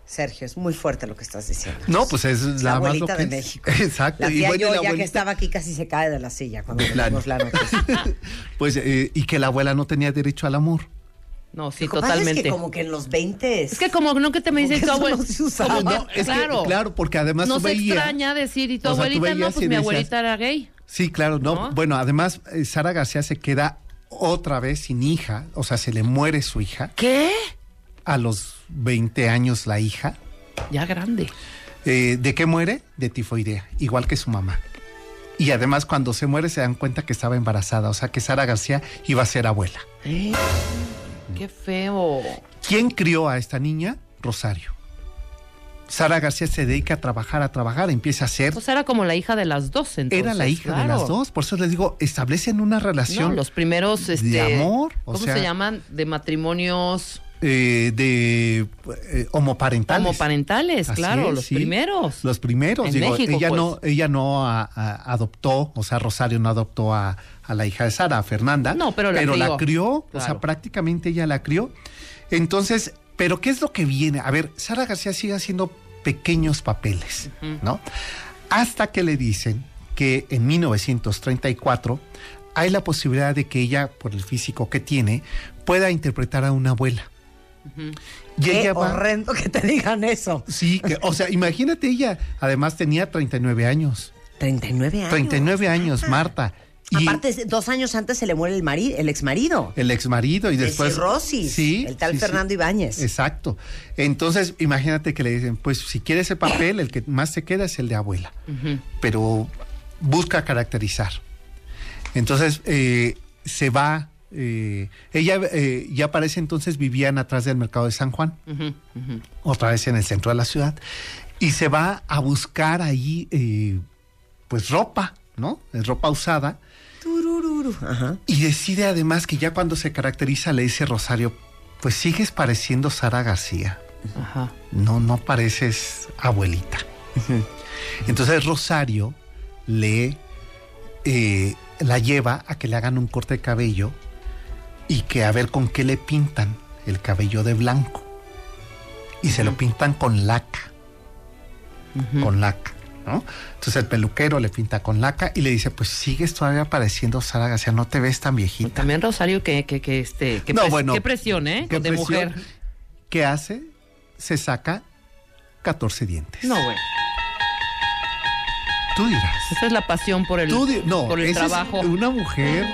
Sergio, es muy fuerte lo que estás diciendo. No, pues es la la más abuelita lo que de. México. Exacto. La y tía bueno, yo, la ya que abuelita- estaba aquí, casi se cae de la silla cuando Claro. leímos la noticia. Pues, eh, y que la abuela no tenía derecho al amor. No, sí, Lo que pasa totalmente. Es que como que en los 20 Es que como no que te me dices tu abuela. no No, es que, claro. claro, porque además no se veías- extraña decir, y tu sea, abuelita, no, pues y mi decías- abuelita era gay. Sí, claro, no. ¿No? Bueno, además, eh, Sara García se queda otra vez sin hija, o sea, se le muere su hija. ¿Qué? A los 20 años la hija. Ya grande. Eh, ¿De qué muere? De tifoidea, igual que su mamá. Y además cuando se muere se dan cuenta que estaba embarazada, o sea que Sara García iba a ser abuela. Eh, Qué feo. ¿Quién crió a esta niña? Rosario. Sara García se dedica a trabajar, a trabajar, empieza a hacer... Pues era como la hija de las dos, entonces. Era la hija de las dos, por eso les digo, establecen una relación No, los primeros, este, amor, o ¿Cómo sea- se llaman? De matrimonios eh, de eh, homoparentales. homoparentales, Así claro, es, los sí. primeros. Los primeros, En digo, México, ella pues. no, ella no a- a- adoptó, o sea, Rosario no adoptó a, a la hija de Sara, a Fernanda. No, pero la la crió. o sea, prácticamente ella la crió. Entonces, pero ¿qué es lo que viene? A ver, Sara García sigue haciendo pequeños papeles, ¿no? Hasta que le dicen que en 1934 hay la posibilidad de que ella, por el físico que tiene, pueda interpretar a una abuela. Y Qué ella va- horrendo que te digan eso. Sí, que, o sea, imagínate ella, además tenía 39 años. 39 años. 39 años, Marta. Y Aparte, dos años antes se le muere el marido, el ex marido. el ex marido y De después cirrosis, sí, el tal sí, sí. Fernando Ibáñez. Exacto. Entonces, imagínate que le dicen, pues si quieres ese papel, el que más te queda es el de abuela, pero busca caracterizar. Entonces, eh, se va, eh, ella eh, ya para ese entonces vivían atrás del mercado de San Juan, otra vez en el centro de la ciudad, y se va a buscar ahí, eh, pues ropa, ¿no? Es ropa usada. Turururu. Ajá. Y decide además que ya cuando se caracteriza le dice Rosario, pues sigues pareciendo Sara García. Ajá. No, no pareces abuelita. Entonces Rosario le eh, la lleva a que le hagan un corte de cabello y que a ver con qué le pintan el cabello de blanco. Y se lo pintan con laca. Con laca. ¿no? Entonces el peluquero le pinta con laca y le dice, pues sigues todavía pareciendo Sara García, no te ves tan viejita. También Rosario, que, que, que este, que No, pres- bueno, qué presión, ¿eh? ¿Qué de presión? mujer. ¿Qué hace? Se saca 14 dientes. No, güey. Tú dirás. Esa es la pasión por el, no, por el es trabajo. una mujer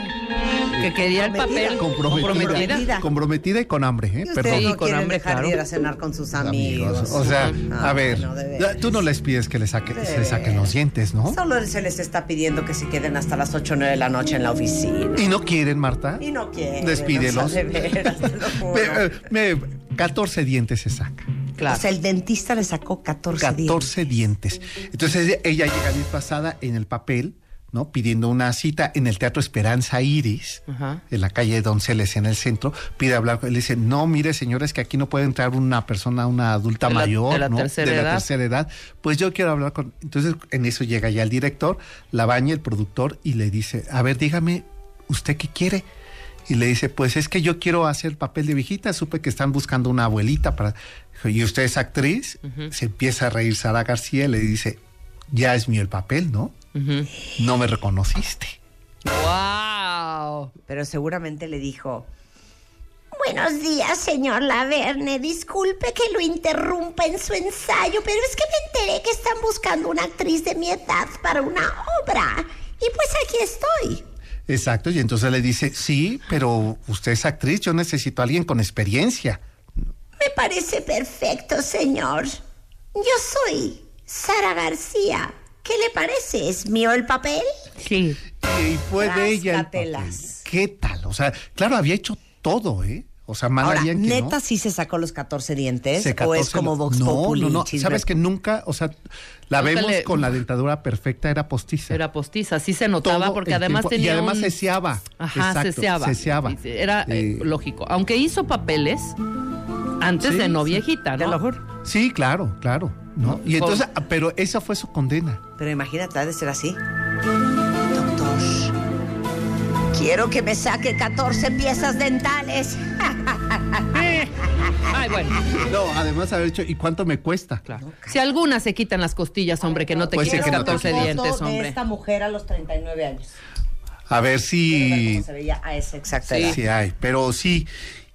que quería el papel comprometida, comprometida. comprometida y con hambre, ¿eh? Y Perdón. no quieren dejar de ir a cenar con sus amigos. O sea, Ah, a ver, no, tú no les pides que le saque- De se le saquen los dientes, ¿no? Solo se les está pidiendo que se queden hasta las 8 o 9 de la noche en la oficina. Y no quieren, Marta. Y no quieren. Despídelos. o sea, de veras, te lo juro. Me- eh, me- 14 dientes se saca. O sea, el dentista le sacó 14, días. 14 dientes. Entonces ella llega disfrazada en el papel, ¿no? Pidiendo una cita en el Teatro Esperanza Iris, Ajá. en la calle Donceles, en el centro. Pide hablar con él. Le dice, no, mire, señores, que aquí no puede entrar una persona, una adulta De la- mayor, de la ¿no? tercera de la edad. tercera edad. Pues yo quiero hablar con... Entonces en eso llega ya el director, la baña el productor y le dice, a ver, dígame, ¿usted qué quiere? Y le dice, pues es que yo quiero hacer papel de viejita, supe que están buscando una abuelita para... Y usted es actriz, se empieza a reír Sara García y le dice, ya es mío el papel, ¿no? No me reconociste. ¡Wow! Pero seguramente le dijo, Buenos días, señor Laverne. Disculpe que lo interrumpa en su ensayo, pero es que me enteré que están buscando una actriz de mi edad para una obra. Y pues aquí estoy. Exacto, y entonces le dice, sí, pero usted es actriz, yo necesito a alguien con experiencia. Me parece perfecto, señor. Yo soy Sara García. ¿Qué le parece? ¿Es mío el papel? Sí. Y fue de ella. el papel. ¿Qué tal? O sea, claro, había hecho todo, ¿eh? O sea, mal Ahora, que ¿neta no. sí se sacó los 14 dientes? Se ¿O cató, es como Vox no, Populi? No, no, chisme? sabes que nunca, o sea, la Nunca vemos le- con la dentadura perfecta, era postiza. Era postiza, sí se notaba Todo porque además tiempo. tenía Y además un- ceseaba. Ajá, Exacto, ceseaba. ceseaba. Era eh, Eh, lógico. Aunque hizo papeles antes Sí, de no sí. viejita, ¿no? lo juro. Sí, claro, claro. ¿No? Y entonces, pero esa fue su condena. Pero imagínate, ha de ser así. Doctor, Quiero que me saque 14 piezas dentales. Ay, bueno. No, además haber dicho, ¿y cuánto me cuesta? Claro. Si algunas se quitan las costillas, hombre, que no te Pues sí, quites que no te 14 quites. dientes, foto de hombre. esta mujer a los 39 años. A ver si... se veía a esa exacta Sí. edad. Sí hay, pero sí.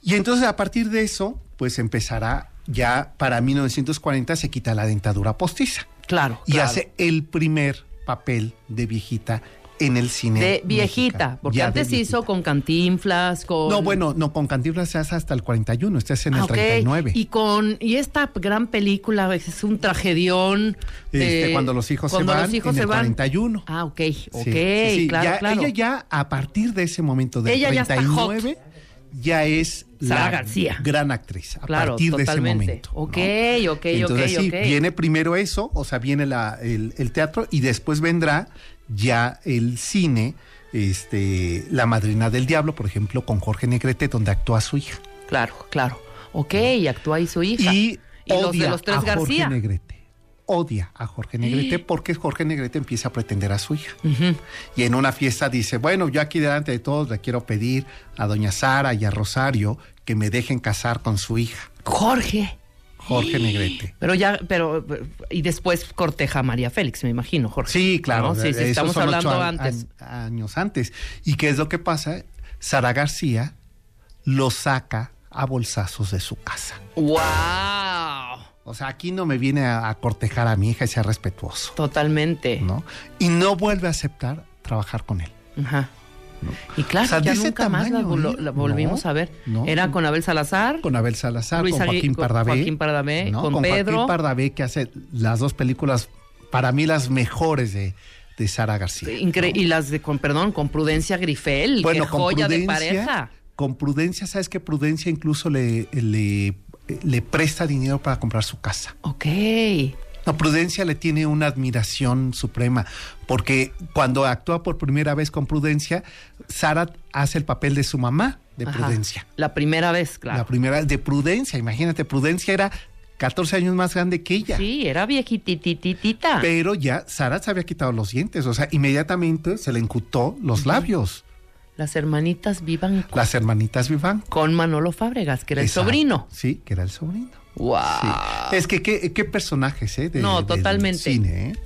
Y entonces a partir de eso, pues empezará ya para 1940 se quita la dentadura postiza Claro. y claro. hace el primer papel de viejita en el cine. De viejita, mexicano. porque Ya antes viejita. hizo con cantinflas, con. No, bueno, no, con Cantinflas se hace hasta el 41, este es en el Ah, ok. 39. Y con y esta gran película es un tragedión. de- Este, cuando los hijos cuando se van, los hijos en se el van. 41. Ah, ok, ok, Sí, sí, sí. claro, Ya- claro. Ella ya, a partir de ese momento del Ella ya está 39, ya es Sara la García. gran actriz. A Claro, partir de ese momento. Ok, ¿no? ok, Entonces, ok, sí, viene primero eso, o sea, viene la- el, el teatro y después vendrá ya el cine, este, La Madrina del Diablo, por ejemplo, con Jorge Negrete, donde actúa su hija. Claro, claro. Ok, actúa ahí su hija. Y, Y los odia de los tres a Jorge García. Negrete. Odia a Jorge Negrete porque Jorge Negrete empieza a pretender a su hija. Y en una fiesta dice, bueno, yo aquí delante de todos le quiero pedir a doña Sara y a Rosario que me dejen casar con su hija, Jorge. Jorge Negrete. Pero ya, pero, y después corteja a María Félix, me imagino, Jorge. Sí, claro. ¿No? Sí, sí, estamos hablando antes. años antes. ¿Y qué es lo que pasa? Sara García lo saca a bolsazos de su casa. ¡Wow! O sea, aquí no me viene a, a cortejar a mi hija y ser respetuoso, Totalmente. ¿no? Y no vuelve a aceptar trabajar con él. Ajá. Y claro, O sea, ya nunca más la, tamaño, vol- ¿eh? la volvimos No, a ver. no. Era con Abel Salazar, Con Abel Salazar, Luis con Joaquín con Pardavé. Joaquín Pardavé, con con Pedro. Joaquín Pardavé, que hace las dos películas, para mí las mejores de, de Sara García. incre- y las de, con perdón, con Prudencia Grifel, Bueno, qué con joya de Prudencia, pareja. Con Prudencia, ¿sabes que Prudencia incluso le, le, le presta dinero para comprar su casa? Ok. No, Prudencia le tiene una admiración suprema, porque cuando actúa por primera vez con Prudencia, Sara hace el papel de su mamá de Ajá. Prudencia. La primera vez, claro. La primera de Prudencia, imagínate, Prudencia era 14 años más grande que ella. Sí, era viejitititita. Pero ya Sara se había quitado los dientes, o sea, inmediatamente se le incutó los labios. Las hermanitas vivan con, Las hermanitas Viván. con Manolo Fábregas, que era el sobrino. Sí, que era el sobrino. ¡Wow! Sí. Es que qué, qué personajes, ¿eh? de- No, totalmente. cine, ¿eh?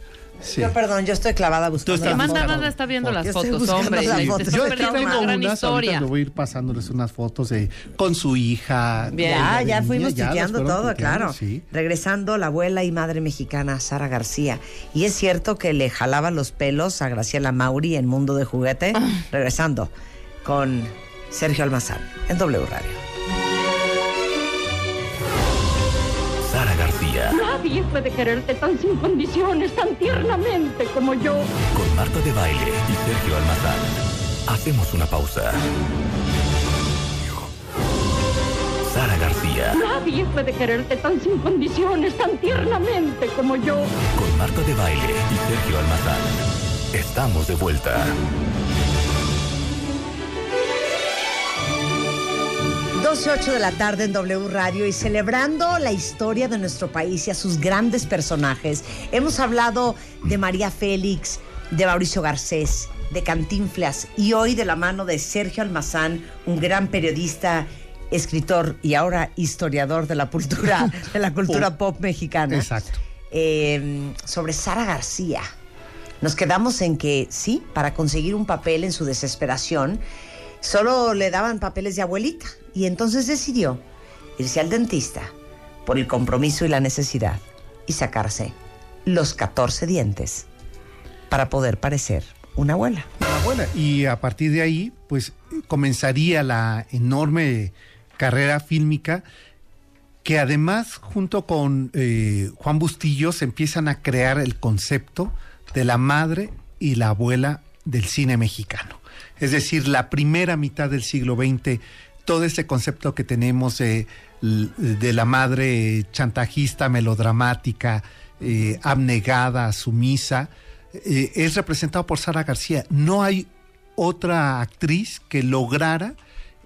Sí. Yo, perdón, yo estoy clavada buscando. fotos. manda, está viendo las fotos, hombre. las fotos. Yo aquí tengo una gran unas, historia. ahorita le voy a ir pasándoles unas fotos de con su hija. Bien. Ya, ya niña, fuimos tuiteando fueron todo, tuiteando, claro. Sí. Regresando la abuela y madre mexicana Sara García. Y es cierto que le jalaba los pelos a Graciela Mauri en Mundo de Juguete. Ah. Regresando con Sergio Almazán en W Radio. Nadie puede quererte tan sin condiciones, tan tiernamente como yo. con Marta de Baile y Sergio Almazán. Hacemos una pausa. Sara García, Nadie puede quererte tan sin condiciones, tan tiernamente como yo. con Marta de Baile y Sergio Almazán. Estamos de vuelta. 12.08 de la tarde en W Radio y celebrando la historia de nuestro país y a sus grandes personajes. Hemos hablado de María Félix, de Mauricio Garcés, de Cantinflas y hoy de la mano de Sergio Almazán, un gran periodista, escritor y ahora historiador de la cultura, de la cultura pop mexicana. Exacto. Eh, sobre Sara García. Nos quedamos en que sí, para conseguir un papel en su desesperación, solo le daban papeles de abuelita y entonces decidió irse al dentista por el compromiso y la necesidad y sacarse los 14 dientes para poder parecer una abuela. abuela. Y a partir de ahí, pues comenzaría la enorme carrera fílmica que además junto con eh, Juan Bustillo se empiezan a crear el concepto de la madre y la abuela del cine mexicano. Es decir, la primera mitad del siglo XX, todo ese concepto que tenemos de, la madre chantajista, melodramática, eh, abnegada, sumisa, eh, es representado por Sara García. No hay otra actriz que lograra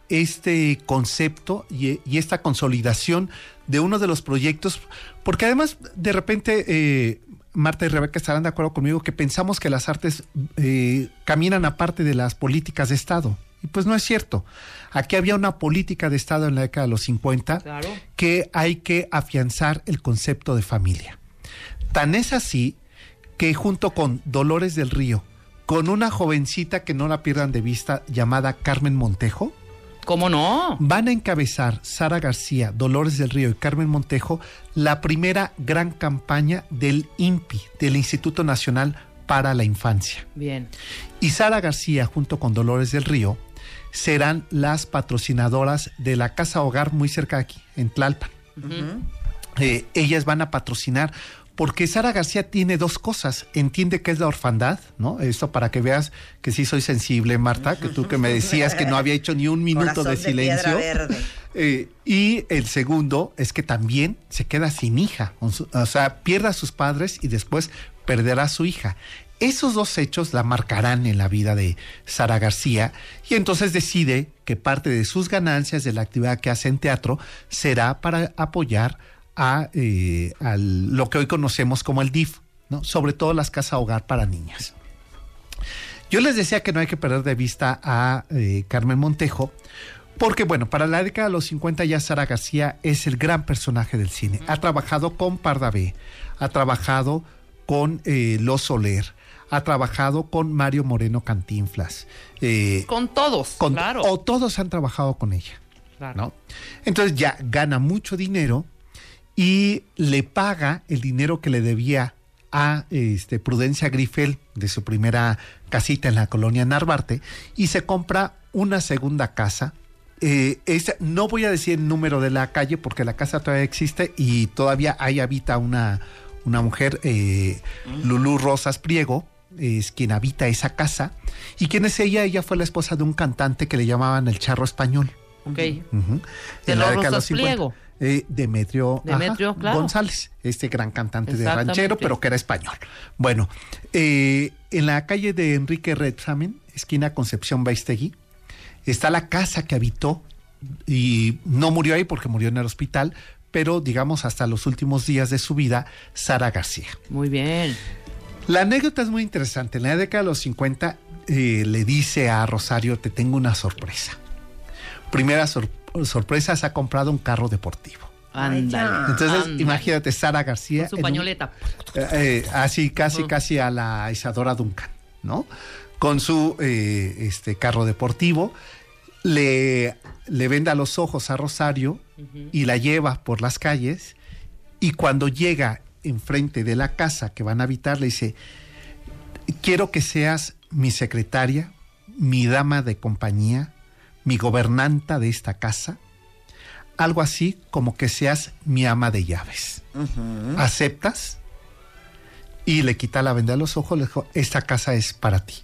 este concepto y, y esta consolidación de uno de los proyectos, porque además de repente eh, Marta y Rebeca estarán de acuerdo conmigo que pensamos que las artes caminan aparte de las políticas de Estado. Y pues no es cierto. Aquí había una política de Estado en la década de los 50 Claro. que hay que afianzar el concepto de familia. Tan es así que junto con Dolores del Río, con una jovencita que no la pierdan de vista llamada Carmen Montejo, ¿Cómo no? Van a encabezar Sara García, Dolores del Río y Carmen Montejo la primera gran campaña del INPI, del Instituto Nacional para la Infancia. Bien. Y Sara García, junto con Dolores del Río, serán las patrocinadoras de la Casa Hogar muy cerca de aquí, en Tlalpan. Eh, ellas van a patrocinar porque Sara García tiene dos cosas. Entiende que es la orfandad, ¿no? Esto para que veas que sí soy sensible, Marta, que tú que me decías que no había hecho ni un minuto de silencio. verde. Eh, y el segundo es que también se queda sin hija, o sea, pierde a sus padres y después perderá a su hija. Esos dos hechos la marcarán en la vida de Sara García y entonces decide que parte de sus ganancias de la actividad que hace en teatro será para apoyar a, eh, lo que hoy conocemos como el DIF, ¿no? sobre todo las casas hogar para niñas. Yo les decía que no hay que perder de vista a eh, Carmen Montejo, porque bueno, para la década de los 50 ya Sara García es el gran personaje del cine. Ha trabajado con Pardavé, ha trabajado con eh, Los Soler, ha trabajado con Mario Moreno Cantinflas. eh, Con todos, con- claro. O todos han trabajado con ella. Claro. ¿no? Entonces ya gana mucho dinero y le paga el dinero que le debía a este, Prudencia Grifel de su primera casita en la colonia Narvarte y se compra una segunda casa. Eh, no voy a decir el número de la calle porque la casa todavía existe y todavía ahí habita una, una mujer, eh, Lulú Rosas Priego, es quien habita esa casa. ¿Y quién es ella? Ella fue la esposa de un cantante que le llamaban el charro español. Ok. De En la los década de Rosas 50. Pliego. Eh, Demetrio, Demetrio, ajá, claro. González, este gran cantante de ranchero, pero que era español. Bueno, eh, en la calle de Enrique Redsamen, esquina Concepción Baistegui, está la casa que habitó y no murió ahí porque murió en el hospital, pero digamos hasta los últimos días de su vida, Sara García. Muy bien. La anécdota es muy interesante. En la década de los 50 eh, le dice a Rosario, te tengo una sorpresa. Primera sor- sorpresa, se ha comprado un carro deportivo. Ándale. Entonces, imagínate Sara García. Con su un- pañoleta. eh, eh, así, casi, casi a la Isadora Duncan, ¿no? Con su eh, este carro deportivo, le, le venda los ojos a Rosario y la lleva por las calles. Y cuando llega enfrente de la casa que van a habitar, le dice: Quiero que seas mi secretaria, mi dama de compañía, mi gobernanta de esta casa. Algo así como que seas mi ama de llaves. ¿Aceptas? Y le quita la venda de los ojos, le dijo, esta casa es para ti,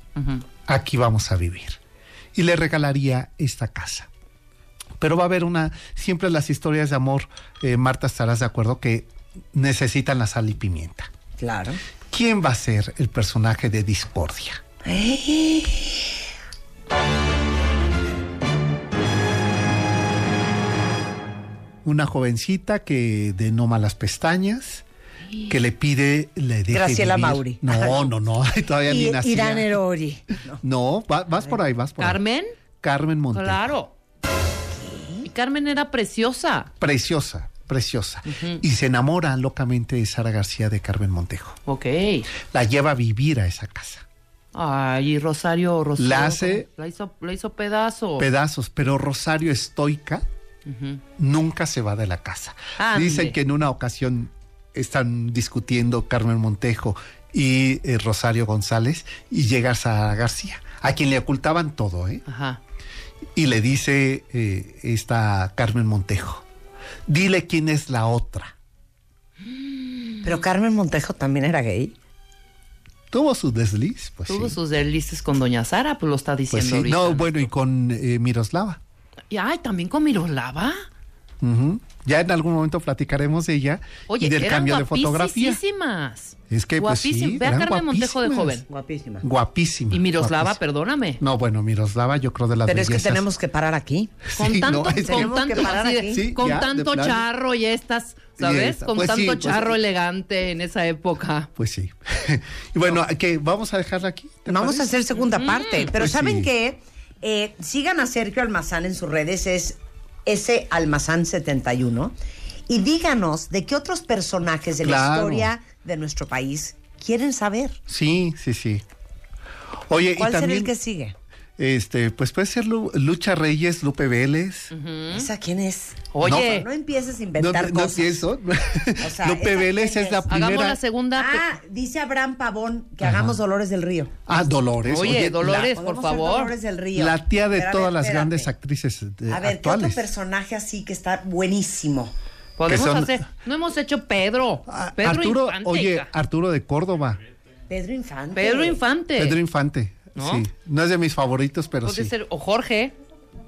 aquí vamos a vivir. Y le regalaría esta casa. Pero va a haber una, siempre las historias de amor, eh, Marta, estarás de acuerdo que necesitan la sal y pimienta. Claro. ¿Quién va a ser el personaje de Discordia? Una jovencita que de no malas pestañas, que le pide, le deje Graciela vivir. Mauri. No, no, no, todavía ni nacía. Irán Erori. No, va- vas por ahí, vas por ahí. ¿Carmen? Carmen Montejo. Claro. Y Carmen era preciosa. Preciosa, preciosa. Y se enamora locamente de Sara García de Carmen Montejo. Ok. La lleva a vivir a esa casa. Ay, y Rosario, Rosario. La hace- La hizo, la hizo pedazo. Pedazos, pero Rosario estoica nunca se va de la casa. Ande. Dicen que en una ocasión están discutiendo Carmen Montejo y eh, Rosario González y llega Sara García. a quien le ocultaban todo, ¿eh? Ajá. Y le dice eh, esta Carmen Montejo, dile quién es la otra. Pero Carmen Montejo también era gay. Tuvo su desliz, pues Tuvo sí. sus deslices con Doña Sara, pues lo está Pues diciendo sí. ahorita. No, bueno, y con eh, Miroslava. Y ay, también con Miroslava. Ya en algún momento platicaremos de ella Oye, y del eran cambio de fotografía. guapísimas. Es que, pues, sí, Guapísimas. Ve a Carmen Montejo de joven. Guapísima. Guapísima. Y Miroslava, guapísima. perdóname. No, bueno, Miroslava yo creo de las Pero es que tenemos que parar aquí. Con Sí, tanto, no, es que- con Tenemos que tanto, parar así de- aquí. Sí, con ya, de tanto plano. charro y estas, ¿sabes? esta. Con Pues sí, tanto pues- charro elegante en esa época. Pues sí. y bueno, que vamos a dejarla aquí. ¿te Vamos a hacer segunda parte. Pero Pues ¿saben sí. qué? Eh, sigan a Sergio Almazán en sus redes, es ese Almazán71. Y díganos de qué otros personajes de la historia de nuestro país quieren saber. Sí, sí, sí. Oye, y ¿Cuál será también, el que sigue? Este, pues puede ser Lu- Lucha Reyes, Lupe Vélez. ¿Esa quién es? Oye. No, no empieces a No, inventar no cosas. pienso. sea, Lupe ¿esa Vélez quién es la es? primera. Hagamos la segunda. Ah, dice Abraham Pavón que Ajá. hagamos Dolores del Río. Ah, Dolores. Oye, la- Dolores, por Podemos hacer favor. Dolores del Río. La, tía de Pero todas ver, las espérate. grandes actrices eh, A ver, ¿qué otro actuales. personaje así que está buenísimo? Podemos son- hacer. No hemos hecho Pedro. Pedro Arturo, Infante. oye. Arturo de Córdoba. Pedro Infante. Pedro Infante. Pedro Infante. ¿No? Sí. No es de mis favoritos, pero Puede sí. ser. O Jorge.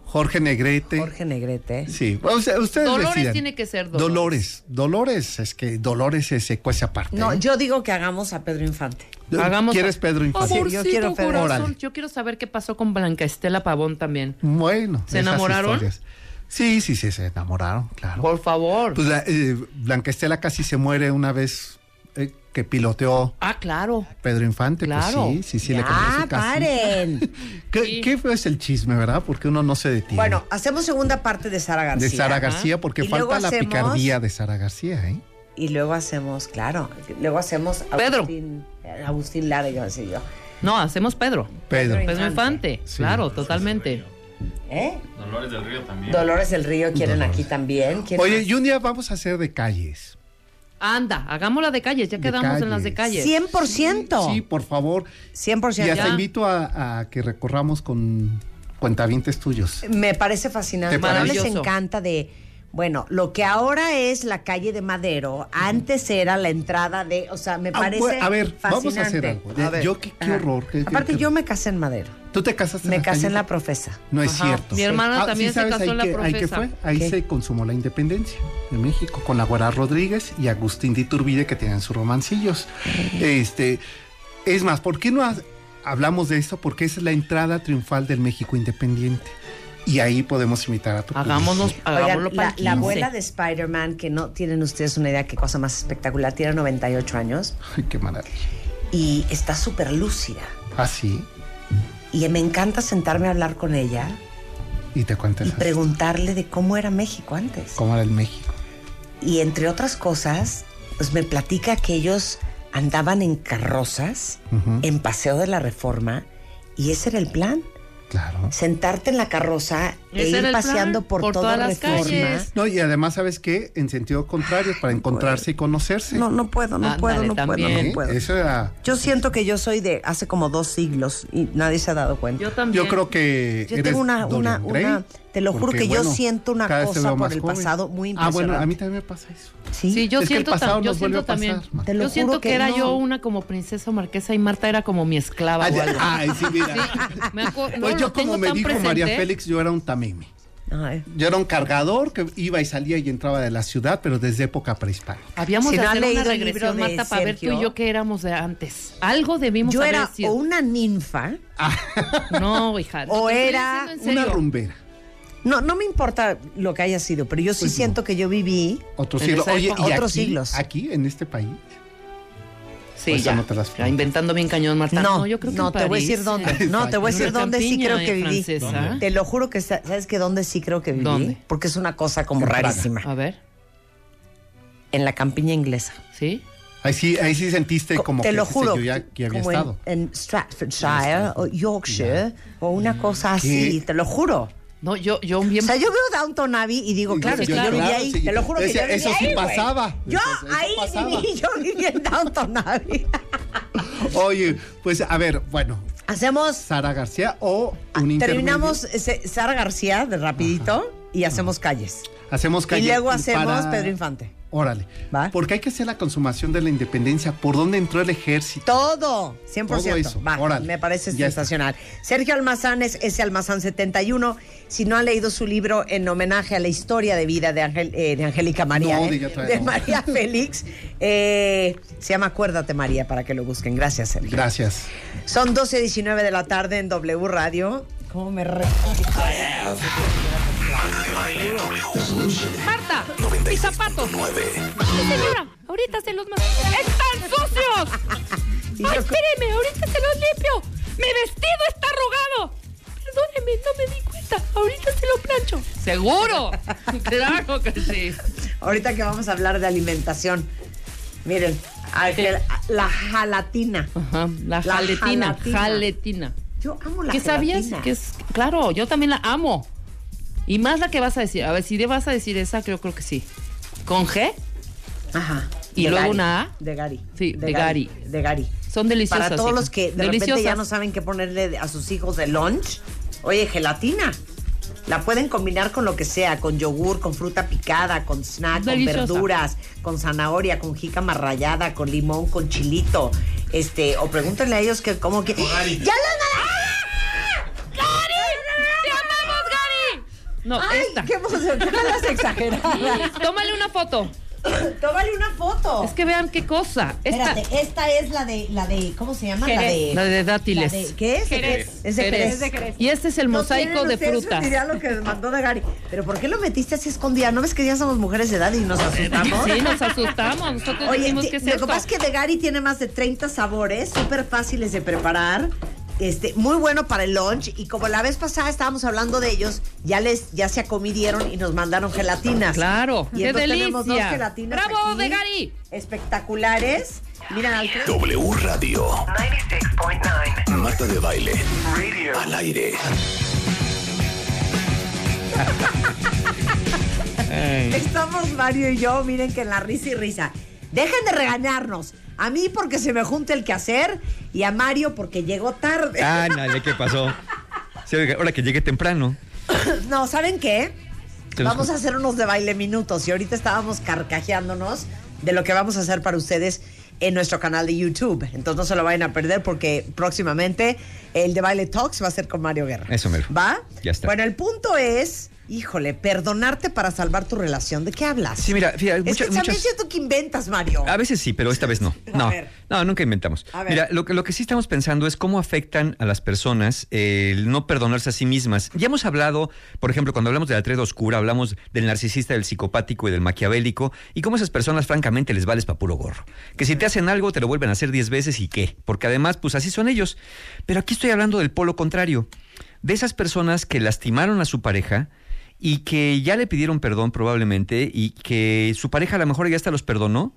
Jorge Negrete. Jorge Negrete. Sí. Ustedes Dolores decidan. tiene que ser Dolores. Dolores. Dolores. Es que Dolores se se cuece aparte. No, ¿eh? yo digo que hagamos a Pedro Infante. Hagamos ¿Quieres Pedro Infante? Yo quiero Pedro. corazón. Órale. Yo quiero saber qué pasó con Blanca Estela Pavón también. Bueno. ¿Se enamoraron? historias. Sí, sí, sí, se enamoraron, claro. Por favor. Pues la, eh, Blanca Estela casi se muere una vez eh, que piloteó ah, claro. Pedro Infante. Claro. Pues sí, sí, sí, le compró Ah, su casa. paren. ¿Qué, Sí. qué es el chisme, verdad? Porque uno no se detiene. Bueno, hacemos segunda parte de Sara García. de Sara García, porque falta la hacemos- picardía de Sara García, ¿eh? Y luego hacemos, claro, luego hacemos Pedro. Agustín, eh, Agustín Lara, yo así yo. No, hacemos Pedro. Pedro. Pedro Pedro Infante. Sí. Claro, totalmente. ¿Eh? Dolores del Río también. Dolores del Río quieren Dolores. aquí también. ¿Quién Oye, más? y un día vamos a hacer de calles. Anda, hagámosla de calles. Ya De quedamos en las de calles. calles. 100%. Sí, por favor. 100%. Y hasta Ya. invito a, a que recorramos con cuentavientes tuyos. Me parece fascinante. ¿Te No les encanta de. Bueno, lo que ahora es la calle de Madero, antes era la entrada de. O sea, me Ah, parece. bueno, a ver, vamos a hacer algo. De- A ver. yo qué- qué horror, qué- Aparte, qué- yo me casé en Madero. ¿Tú te casaste Me la casé calle? en la profesa. No es Ajá. cierto. Mi hermana Ah, también se sabes, casó ahí en la que- ahí que profesa. fue, ahí ¿Qué? se consumó la independencia de México con la Guara Rodríguez y Agustín de Iturbide que tenían sus romancillos. Este, es más, ¿por qué no ha- hablamos de esto? Porque esa es la entrada triunfal del México independiente. Y ahí podemos invitar a tu Hagámonos, hagámoslo Oigan, para la, la 15. abuela de Spider-Man, que no tienen ustedes una idea qué cosa más espectacular, tiene 98 años Ay, qué maravilla. y está súper lúcida. Ah, sí. Y me encanta sentarme a hablar con ella Y te cuentas y preguntarle de cómo era México antes. cómo era el México. Y entre otras cosas, pues me platica que ellos andaban en carrozas, en Paseo de la Reforma, y ese era el plan. Claro. Sentarte en la carroza e ir plan, paseando por, por toda todas las calles. No, y además, ¿sabes qué? En sentido contrario, para encontrarse y conocerse. No, no puedo, no puedo, no puedo, no puedo. Eso era. Yo siento que yo soy de hace como dos siglos y nadie se ha dado cuenta. Yo también. Yo creo que. Yo eres tengo una, Dorian una, Gray, una, te lo juro porque, que yo siento una cosa por el joven. pasado muy Ah, impresionante. bueno, a mí también me pasa eso. Sí, Sí, yo Es que el siento, pasado tam- yo nos vuelve siento a pasar, también. Marta. Te lo Yo siento juro que, que era no. yo una como princesa marquesa y Marta era como mi esclava o algo. Ay, sí, mira. Me acu- no, pues yo, como me dijo presente. María Félix, yo era un tameme. Ay. Yo era un cargador que iba y salía y entraba de la ciudad, pero desde época prehispánica. Habíamos Si de no hacer una regresión, de Marta, para ver tú y Sergio. yo qué éramos de antes. Algo debimos Yo haber era sido. o una ninfa No, hija. o era Una rumbera. No, no me importa lo que haya sido, pero yo sí Pues no. siento que yo viví En Oye, época. y Otros aquí, siglos. aquí, en este país. Sí, Pues ya. no te las Ya, inventando bien cañón, Marta. No, yo creo que no, en te voy a decir dónde. eh. No, te voy a decir En dónde sí creo que viví. francesa. Te lo juro que sa- sabes que dónde sí creo que viví, ¿Dónde? porque es una cosa como En Praga. rarísima. A ver, En la campiña inglesa. ¿sí? Ahí sí, ahí sí sentiste como te que lo juro, yo, ya que había como en, estado. en Stratfordshire o Yorkshire o una cosa ¿Qué? así, te lo juro. No, yo, yo O bien. sea, yo veo Downton Abbey y digo, claro, yo- es que yo, yo- viví claro, ahí, sí. te lo juro que yo eso sí ahí, pasaba. Yo Eso- eso ahí pasaba. viví, yo viví en Downton Abbey. Oye, pues a ver, bueno, Hacemos. Sara García o un Terminamos Sara García de rapidito y hacemos calles. Hacemos calle Y luego hacemos para- Pedro Infante. Órale. Porque hay que hacer la consumación de la independencia. ¿Por dónde entró el ejército? Todo, 100%. Todo eso. Va, Órale. me parece Ya está. sensacional. Sergio Almazán es ese Almazán 71. Si no han leído su libro en homenaje a la historia de vida de, Ángel- eh, de Angélica María, No, eh, diga de no. María Félix, eh, se llama Acuérdate María para que lo busquen. Gracias, Sergio. Gracias. Son 12.19 de la tarde en W Radio. ¿Cómo me re... Marta, mis zapatos. Sí, señora, ahorita se los mando. ¡Están sucios! ¡Ay, espéreme! Ahorita se los limpio. ¡Mi vestido está arrugado! Perdóneme, no me di cuenta. Ahorita se lo plancho. ¿Seguro? claro que sí. Ahorita que vamos a hablar de alimentación. Miren, la jalatina. Ajá, la jaletina, jalatina. jaletina. Yo amo la ¿Qué sabías? gelatina. Que es, claro, yo también la amo. Y más la que vas a decir. A ver, si vas a decir esa, creo, creo que sí. ¿Con G? Ajá. Y De luego Gary. una A. De Gary. Sí, de, Gary. De Gary. Son deliciosas. Para todos hija. los que de repente deliciosas. ya no saben qué ponerle a sus hijos de lunch, oye, gelatina. La pueden combinar con lo que sea, con yogur, con fruta picada, con snack, Deliciosa. con verduras, con zanahoria, con jícama rallada, con limón, con chilito. Este, o pregúntenle a ellos que cómo que. ¡Ya los No, Ay, esta. qué emoción, qué las exageradas. Tómale una foto. Tómale una foto. Es que vean qué cosa. Esta, Espérate, esta es la de, la de, ¿cómo se llama? La de, la de dátiles. la de- ¿Qué es? Jerez. Es de Jerez. Jerez. Y este es el mosaico de idea lo que mandó de Gary. Pero ¿por qué lo metiste así escondida? ¿No ves que ya somos mujeres de edad y nos asustamos? Sí, nos asustamos. Nosotros Oye, decimos que es lo que pasa es que de Gary tiene más de 30 sabores, súper fáciles de preparar. Este, muy bueno para el lunch y como la vez pasada estábamos hablando de ellos, ya les ya se acomidieron y nos mandaron gelatinas. Claro, y qué entonces tenemos dos gelatinas ¡Bravo, aquí, de Gary! espectaculares. Mira, Alfred. W Radio. 96.9. Marta de baile. Al aire. Estamos Mario y yo, miren que en la risa y risa. Dejen de regañarnos. A mí porque se me junta el quehacer y a Mario porque llegó tarde. Ah, nadie, ¿qué pasó? Sí, oiga, ahora que llegué temprano. No, ¿saben qué? Vamos a hacer unos de baile minutos y ahorita estábamos carcajeándonos de lo que vamos a hacer para ustedes en nuestro canal de YouTube. Entonces no se lo vayan a perder porque próximamente el de baile talks va a ser con Mario Guerra. Eso mero. ¿Va? Ya está. Bueno, el punto es, híjole, perdonarte para salvar tu relación. ¿De qué hablas? Sí, mira, fíjate, es muchas- que muchas- siento que inventas, Mario. A veces sí, pero esta vez no. A No, ver. no, nunca inventamos. A ver. Mira, lo que, lo que sí estamos pensando es cómo afectan a las personas el no perdonarse a sí mismas. Ya hemos hablado, por ejemplo, cuando hablamos de la treda oscura, hablamos del narcisista, del psicopático y del maquiavélico, y cómo esas personas, francamente, les vales pa' puro gorro. Que si te hacen algo, te lo vuelven a hacer diez veces y qué. Porque además, pues así son ellos. Pero aquí estoy hablando del polo contrario. De esas personas que lastimaron a su pareja y que ya le pidieron perdón probablemente y que su pareja a lo mejor ya hasta los perdonó,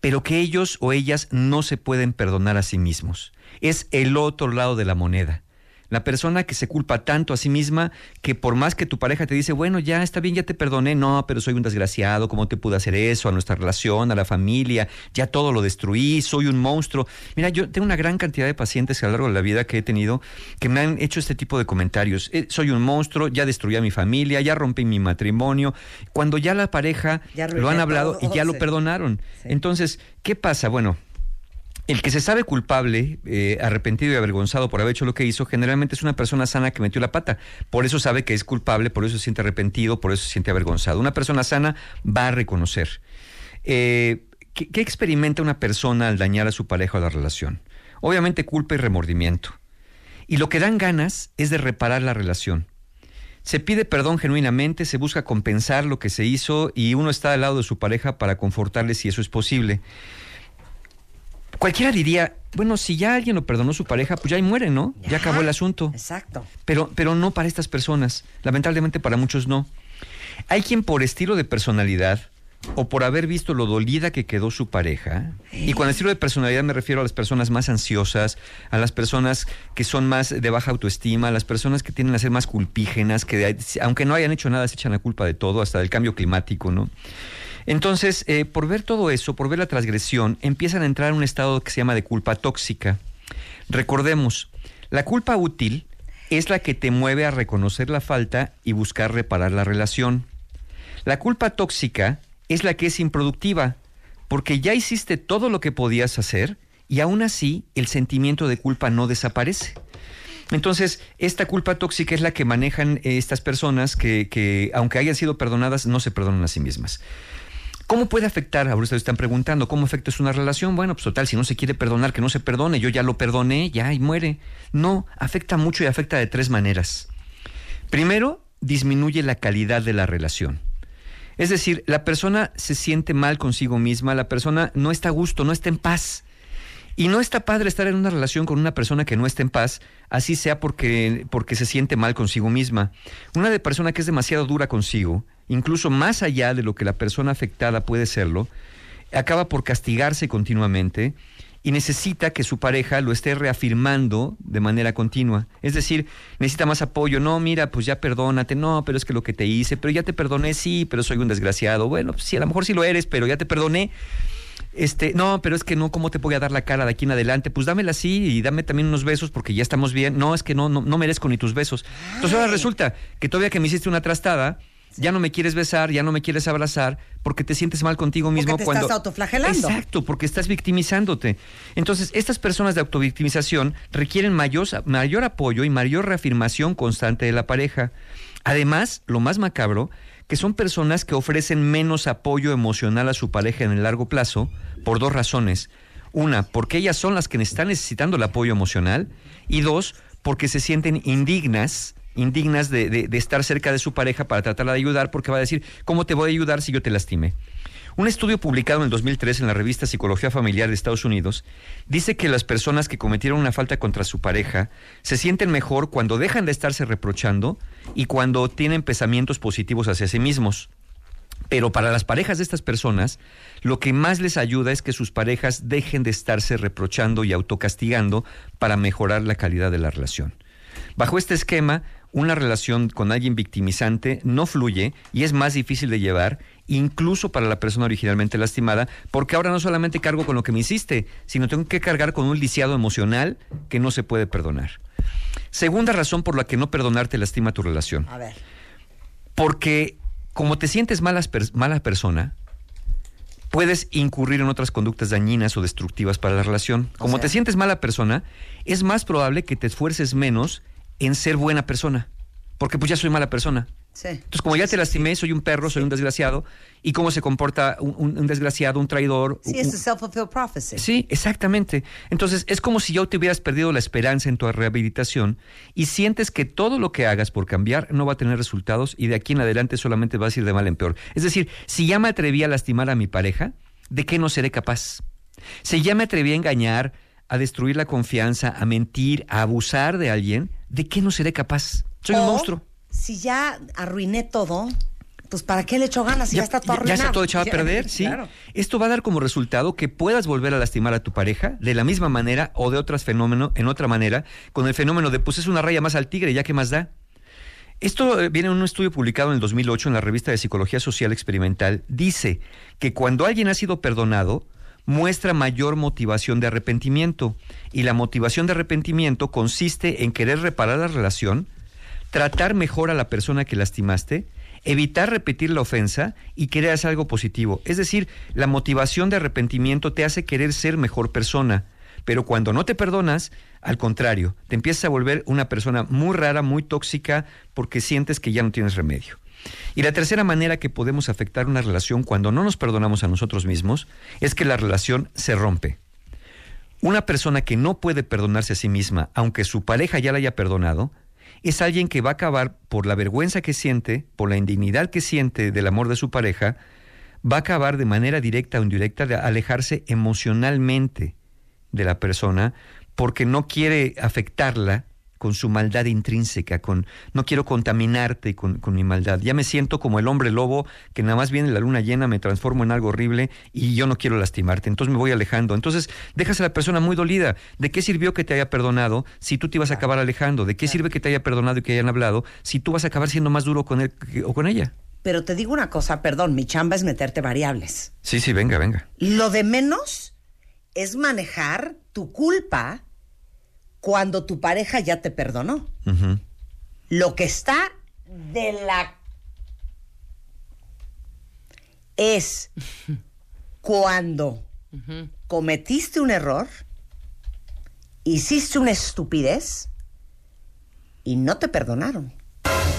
pero que ellos o ellas no se pueden perdonar a sí mismos. Es el otro lado de la moneda. La persona que se culpa tanto a sí misma que por más que tu pareja te dice, bueno, ya está bien, ya te perdoné, no, pero soy un desgraciado, ¿cómo te pude hacer eso? A nuestra relación, a la familia, ya todo lo destruí, soy un monstruo. Mira, yo tengo una gran cantidad de pacientes a lo largo de la vida que he tenido que me han hecho este tipo de comentarios. Eh, soy un monstruo, ya destruí a mi familia, ya rompí mi matrimonio. Cuando ya la pareja Ya lo han hablado y ya lo sí. perdonaron. Entonces, ¿qué pasa? Bueno, el que se sabe culpable, eh, arrepentido y avergonzado por haber hecho lo que hizo, generalmente es una persona sana que metió la pata. Por eso sabe que es culpable, por eso se siente arrepentido, por eso se siente avergonzado. Una persona sana va a reconocer. Eh, ¿qué, experimenta una persona al dañar a su pareja o la relación? Obviamente culpa y remordimiento. Y lo que dan ganas es de reparar la relación. Se pide perdón genuinamente, se busca compensar lo que se hizo y uno está al lado de su pareja para confortarle si eso es posible. Cualquiera diría, bueno, si ya alguien lo perdonó su pareja, pues ya ahí muere, ¿no? Ya, acabó el asunto. Exacto. Pero, pero no para estas personas. Lamentablemente para muchos no. Hay quien por estilo de personalidad o por haber visto lo dolida que quedó su pareja, y con estilo de personalidad me refiero a las personas más ansiosas, a las personas que son más de baja autoestima, a las personas que tienden a ser más culpígenas, que aunque no hayan hecho nada se echan la culpa de todo, hasta del cambio climático, ¿no? Entonces, eh, por ver todo eso, por ver la transgresión, empiezan a entrar en un estado que se llama de culpa tóxica. Recordemos, La culpa útil es la que te mueve a reconocer la falta y buscar reparar la relación. La culpa tóxica es la que es improductiva, porque ya hiciste todo lo que podías hacer y aún así el sentimiento de culpa no desaparece. Entonces, esta culpa tóxica es la que manejan eh, estas personas que, que, aunque hayan sido perdonadas, no se perdonan a sí mismas. ¿Cómo puede afectar? Ustedes están preguntando, ¿cómo afecta una relación? Bueno, pues total, si no se quiere perdonar, que no se perdone, yo ya lo perdoné, ya y muere. No, afecta mucho y afecta de tres maneras. Primero, disminuye la calidad de la relación. Es decir, la persona se siente mal consigo misma, la persona no está a gusto, no está en paz. Y no está padre estar en una relación con una persona que no está en paz, así sea porque, porque se siente mal consigo misma. Una de persona que es demasiado dura consigo, incluso más allá de lo que la persona afectada puede serlo, acaba por castigarse continuamente y necesita que su pareja lo esté reafirmando de manera continua. Es decir, necesita más apoyo. No, mira, pues ya perdónate. No, pero es que lo que te hice, pero ya te perdoné, sí, pero soy un desgraciado. Bueno, pues sí, a lo mejor sí lo eres, pero ya te perdoné. Este, no, pero es que no, ¿cómo te voy a dar la cara de aquí en adelante? Pues dámela así y dame también unos besos porque ya estamos bien. No, es que no, no, no merezco ni tus besos. Entonces ahora resulta que todavía que me hiciste una trastada, ya no me quieres besar, ya no me quieres abrazar, porque te sientes mal contigo mismo Porque te cuando. estás autoflagelando. Exacto, porque estás victimizándote. Entonces, estas personas de autovictimización requieren mayor, mayor apoyo y mayor reafirmación constante de la pareja. Además, lo más macabro, que son personas que ofrecen menos apoyo emocional a su pareja en el largo plazo por dos razones. Una, porque ellas son las que están necesitando el apoyo emocional. Y dos, porque se sienten indignas indignas de, de, estar cerca de su pareja para tratarla de ayudar porque va a decir, ¿cómo te voy a ayudar si yo te lastimé? Un estudio publicado en el 2003 en la revista Psicología Familiar de Estados Unidos dice que las personas que cometieron una falta contra su pareja se sienten mejor cuando dejan de estarse reprochando y cuando tienen pensamientos positivos hacia sí mismos. Pero para las parejas de estas personas, lo que más les ayuda es que sus parejas dejen de estarse reprochando y autocastigando para mejorar la calidad de la relación. Bajo este esquema, una relación con alguien victimizante no fluye y es más difícil de llevar, incluso para la persona originalmente lastimada, porque ahora no solamente cargo con lo que me hiciste, sino tengo que cargar con un lisiado emocional que no se puede perdonar. Segunda razón por la que no perdonarte lastima tu relación. A ver. Porque como te sientes mala, mala persona, puedes incurrir en otras conductas dañinas o destructivas para la relación. Como o sea, te sientes mala persona, es más probable que te esfuerces menos en ser buena persona, porque pues ya soy mala persona. Sí. Entonces, como ya te lastimé, soy un perro, soy un desgraciado, y cómo se comporta un, un, un desgraciado, un traidor. Sí, es self-fulfilled prophecy. Sí, exactamente. Entonces, es como si ya te hubieras perdido la esperanza en tu rehabilitación y sientes que todo lo que hagas por cambiar no va a tener resultados y de aquí en adelante solamente vas a ir de mal en peor. Es decir, si ya me atreví a lastimar a mi pareja, ¿de qué no seré capaz? Si ya me atreví a engañar, a destruir la confianza, a mentir, a abusar de alguien, ¿de qué no seré capaz? Soy o, un monstruo. Si ya arruiné todo, pues ¿para qué le echo ganas? Si ya, ya está todo arruinado. Ya está todo echado a perder, sí. Claro. Esto va a dar como resultado que puedas volver a lastimar a tu pareja de la misma manera o de otros fenómenos, en otra manera, con el fenómeno de pues es una raya más al tigre, ya que más da. Esto eh, viene en un estudio publicado en el 2008 en la revista de Psicología Social Experimental. Dice que cuando alguien ha sido perdonado, muestra mayor motivación de arrepentimiento. Y la motivación de arrepentimiento consiste en querer reparar la relación, tratar mejor a la persona que lastimaste, evitar repetir la ofensa y querer hacer algo positivo. Es decir, la motivación de arrepentimiento te hace querer ser mejor persona. Pero cuando no te perdonas, al contrario, te empiezas a volver una persona muy rara, muy tóxica, porque sientes que ya no tienes remedio. Y la tercera manera que podemos afectar una relación cuando no nos perdonamos a nosotros mismos es que la relación se rompe. Una persona que no puede perdonarse a sí misma, aunque su pareja ya la haya perdonado, es alguien que va a acabar por la vergüenza que siente, por la indignidad que siente del amor de su pareja, va a acabar de manera directa o indirecta de alejarse emocionalmente de la persona porque no quiere afectarla con su maldad intrínseca, con no quiero contaminarte con, con, mi maldad. Ya me siento como el hombre lobo que nada más viene la luna llena, me transformo en algo horrible y yo no quiero lastimarte, entonces me voy alejando. Entonces dejas a la persona muy dolida. ¿De qué sirvió que te haya perdonado si tú te ibas a acabar alejando? ¿De qué sirve que te haya perdonado y que hayan hablado si tú vas a acabar siendo más duro con él o con ella? Pero te digo una cosa, perdón, mi chamba es meterte variables. Sí, sí, venga, venga. Lo de menos es manejar tu culpa cuando tu pareja ya te perdonó. Lo que está de la es cuando cometiste un error, hiciste una estupidez y no te perdonaron.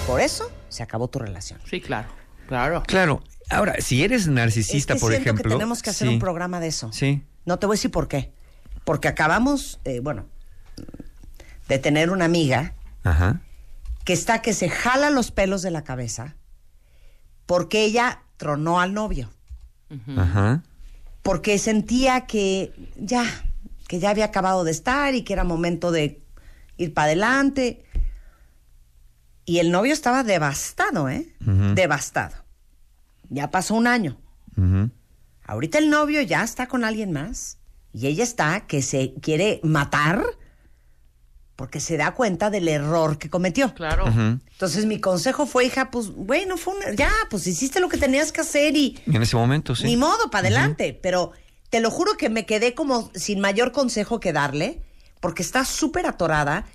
Por eso se acabó tu relación. Sí, claro. Claro. Claro. Ahora, si eres narcisista, es que por ejemplo. que tenemos que hacer sí, un programa de eso. Sí. No te voy a decir por qué. Porque acabamos, eh, bueno, de tener una amiga Ajá. que está que se jala los pelos de la cabeza porque ella tronó al novio. Ajá. Porque sentía que ya, que ya había acabado de estar y que era momento de ir para adelante. Y el novio estaba devastado, ¿eh? Devastado. Ya pasó un año. Ahorita el novio ya está con alguien más y ella está que se quiere matar porque se da cuenta del error que cometió. Claro. Entonces mi consejo fue, hija, pues bueno, fue una- ya, pues hiciste lo que tenías que hacer y Y en ese momento, sí. ni modo, para adelante. Pero te lo juro que me quedé como sin mayor consejo que darle, porque está súper atorada,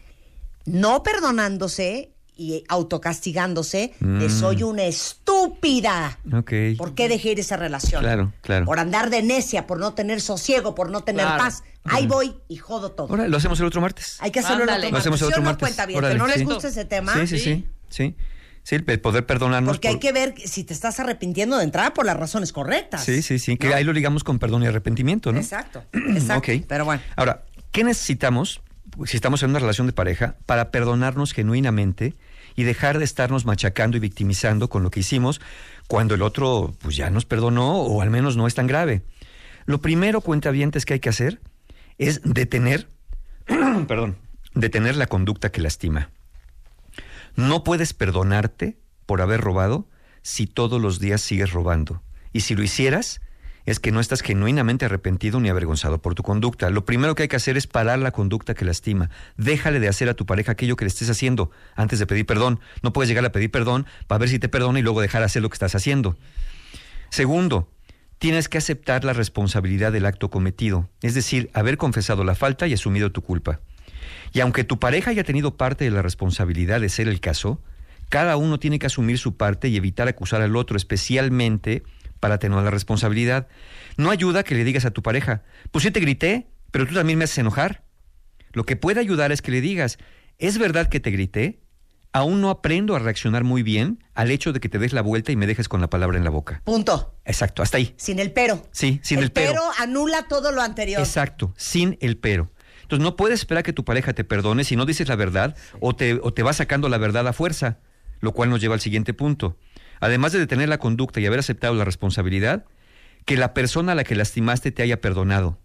no perdonándose y autocastigándose de Mm. soy una estúpida. Ok. ¿Por qué dejé ir esa relación? Claro, claro. Por andar de necia, por no tener sosiego, por no tener Claro. paz. Ahí voy y jodo todo. Ahora, lo hacemos el otro martes. Hay que hacerlo el Ándale. otro Lo hacemos el martes. otro ¿Sí o no, martes. cuenta bien? Órale, ¿Que no les sí. gusta ese tema? Sí, sí, sí. Sí. Sí, el poder perdonarnos. Porque hay por- que ver si te estás arrepintiendo de entrada por las razones correctas. Sí, sí, sí. Que ahí lo ligamos con perdón y arrepentimiento, ¿no? Exacto, exacto. Ok. Pero bueno. Ahora, ¿qué necesitamos si estamos en una relación de pareja para perdonarnos genuinamente y dejar de estarnos machacando y victimizando con lo que hicimos cuando el otro pues ya nos perdonó o al menos no es tan grave? Lo primero, cuentavientes, que hay que hacer es detener, perdón, detener la conducta que lastima. No puedes perdonarte por haber robado si todos los días sigues robando. Y si lo hicieras, es que no estás genuinamente arrepentido ni avergonzado por tu conducta. Lo primero que hay que hacer es parar la conducta que lastima. Déjale de hacer a tu pareja aquello que le estés haciendo antes de pedir perdón. No puedes llegar a pedir perdón para ver si te perdona y luego dejar de hacer lo que estás haciendo. Segundo, tienes que aceptar la responsabilidad del acto cometido, es decir, haber confesado la falta y asumido tu culpa. Y aunque tu pareja haya tenido parte de la responsabilidad de ser el caso, cada uno tiene que asumir su parte y evitar acusar al otro, especialmente para atenuar la responsabilidad. No ayuda que le digas a tu pareja, pues sí te grité, pero tú también me haces enojar. Lo que puede ayudar es que le digas, ¿es verdad que te grité? Aún no aprendo a reaccionar muy bien al hecho de que te des la vuelta y me dejes con la palabra en la boca. Punto. Exacto, hasta ahí. Sin el pero. Sí, sin el, pero. anula todo lo anterior. Exacto, sin el pero. Entonces no puedes esperar que tu pareja te perdone si no dices la verdad o te, o te va sacando la verdad a fuerza, lo cual nos lleva al siguiente punto. Además de detener la conducta y haber aceptado la responsabilidad, que la persona a la que lastimaste te haya perdonado.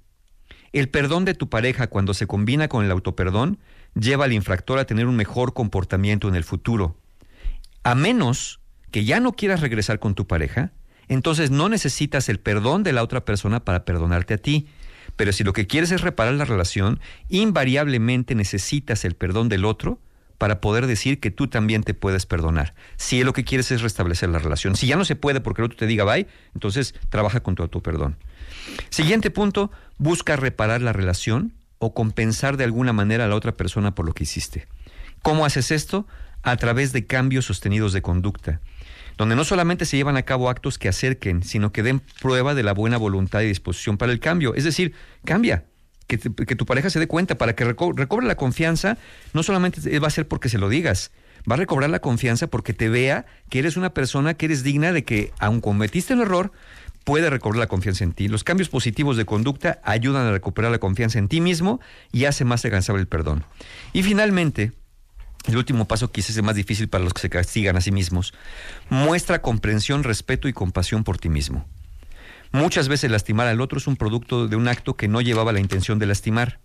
El perdón de tu pareja cuando se combina con el autoperdón lleva al infractor a tener un mejor comportamiento en el futuro. A menos que ya no quieras regresar con tu pareja, entonces no necesitas el perdón de la otra persona para perdonarte a ti. Pero si lo que quieres es reparar la relación, invariablemente necesitas el perdón del otro para poder decir que tú también te puedes perdonar. Si lo que quieres es restablecer la relación. Si ya no se puede porque el otro te diga bye, entonces trabaja con tu autoperdón. Siguiente punto, busca reparar la relación o compensar de alguna manera a la otra persona por lo que hiciste. ¿Cómo haces esto? A través de cambios sostenidos de conducta, donde no solamente se llevan a cabo actos que acerquen, sino que den prueba de la buena voluntad y disposición para el cambio. Es decir, cambia, que, que tu pareja se dé cuenta, para que reco- recobre la confianza, no solamente va a ser porque se lo digas, va a recobrar la confianza porque te vea que eres una persona que eres digna de que, aun cometiste un error, puede recobrar la confianza en ti. Los cambios positivos de conducta ayudan a recuperar la confianza en ti mismo y hace más alcanzable el perdón. Y finalmente, el último paso quizás es más difícil para los que se castigan a sí mismos. Muestra comprensión, respeto y compasión por ti mismo. Muchas veces lastimar al otro es un producto de un acto que no llevaba la intención de lastimar.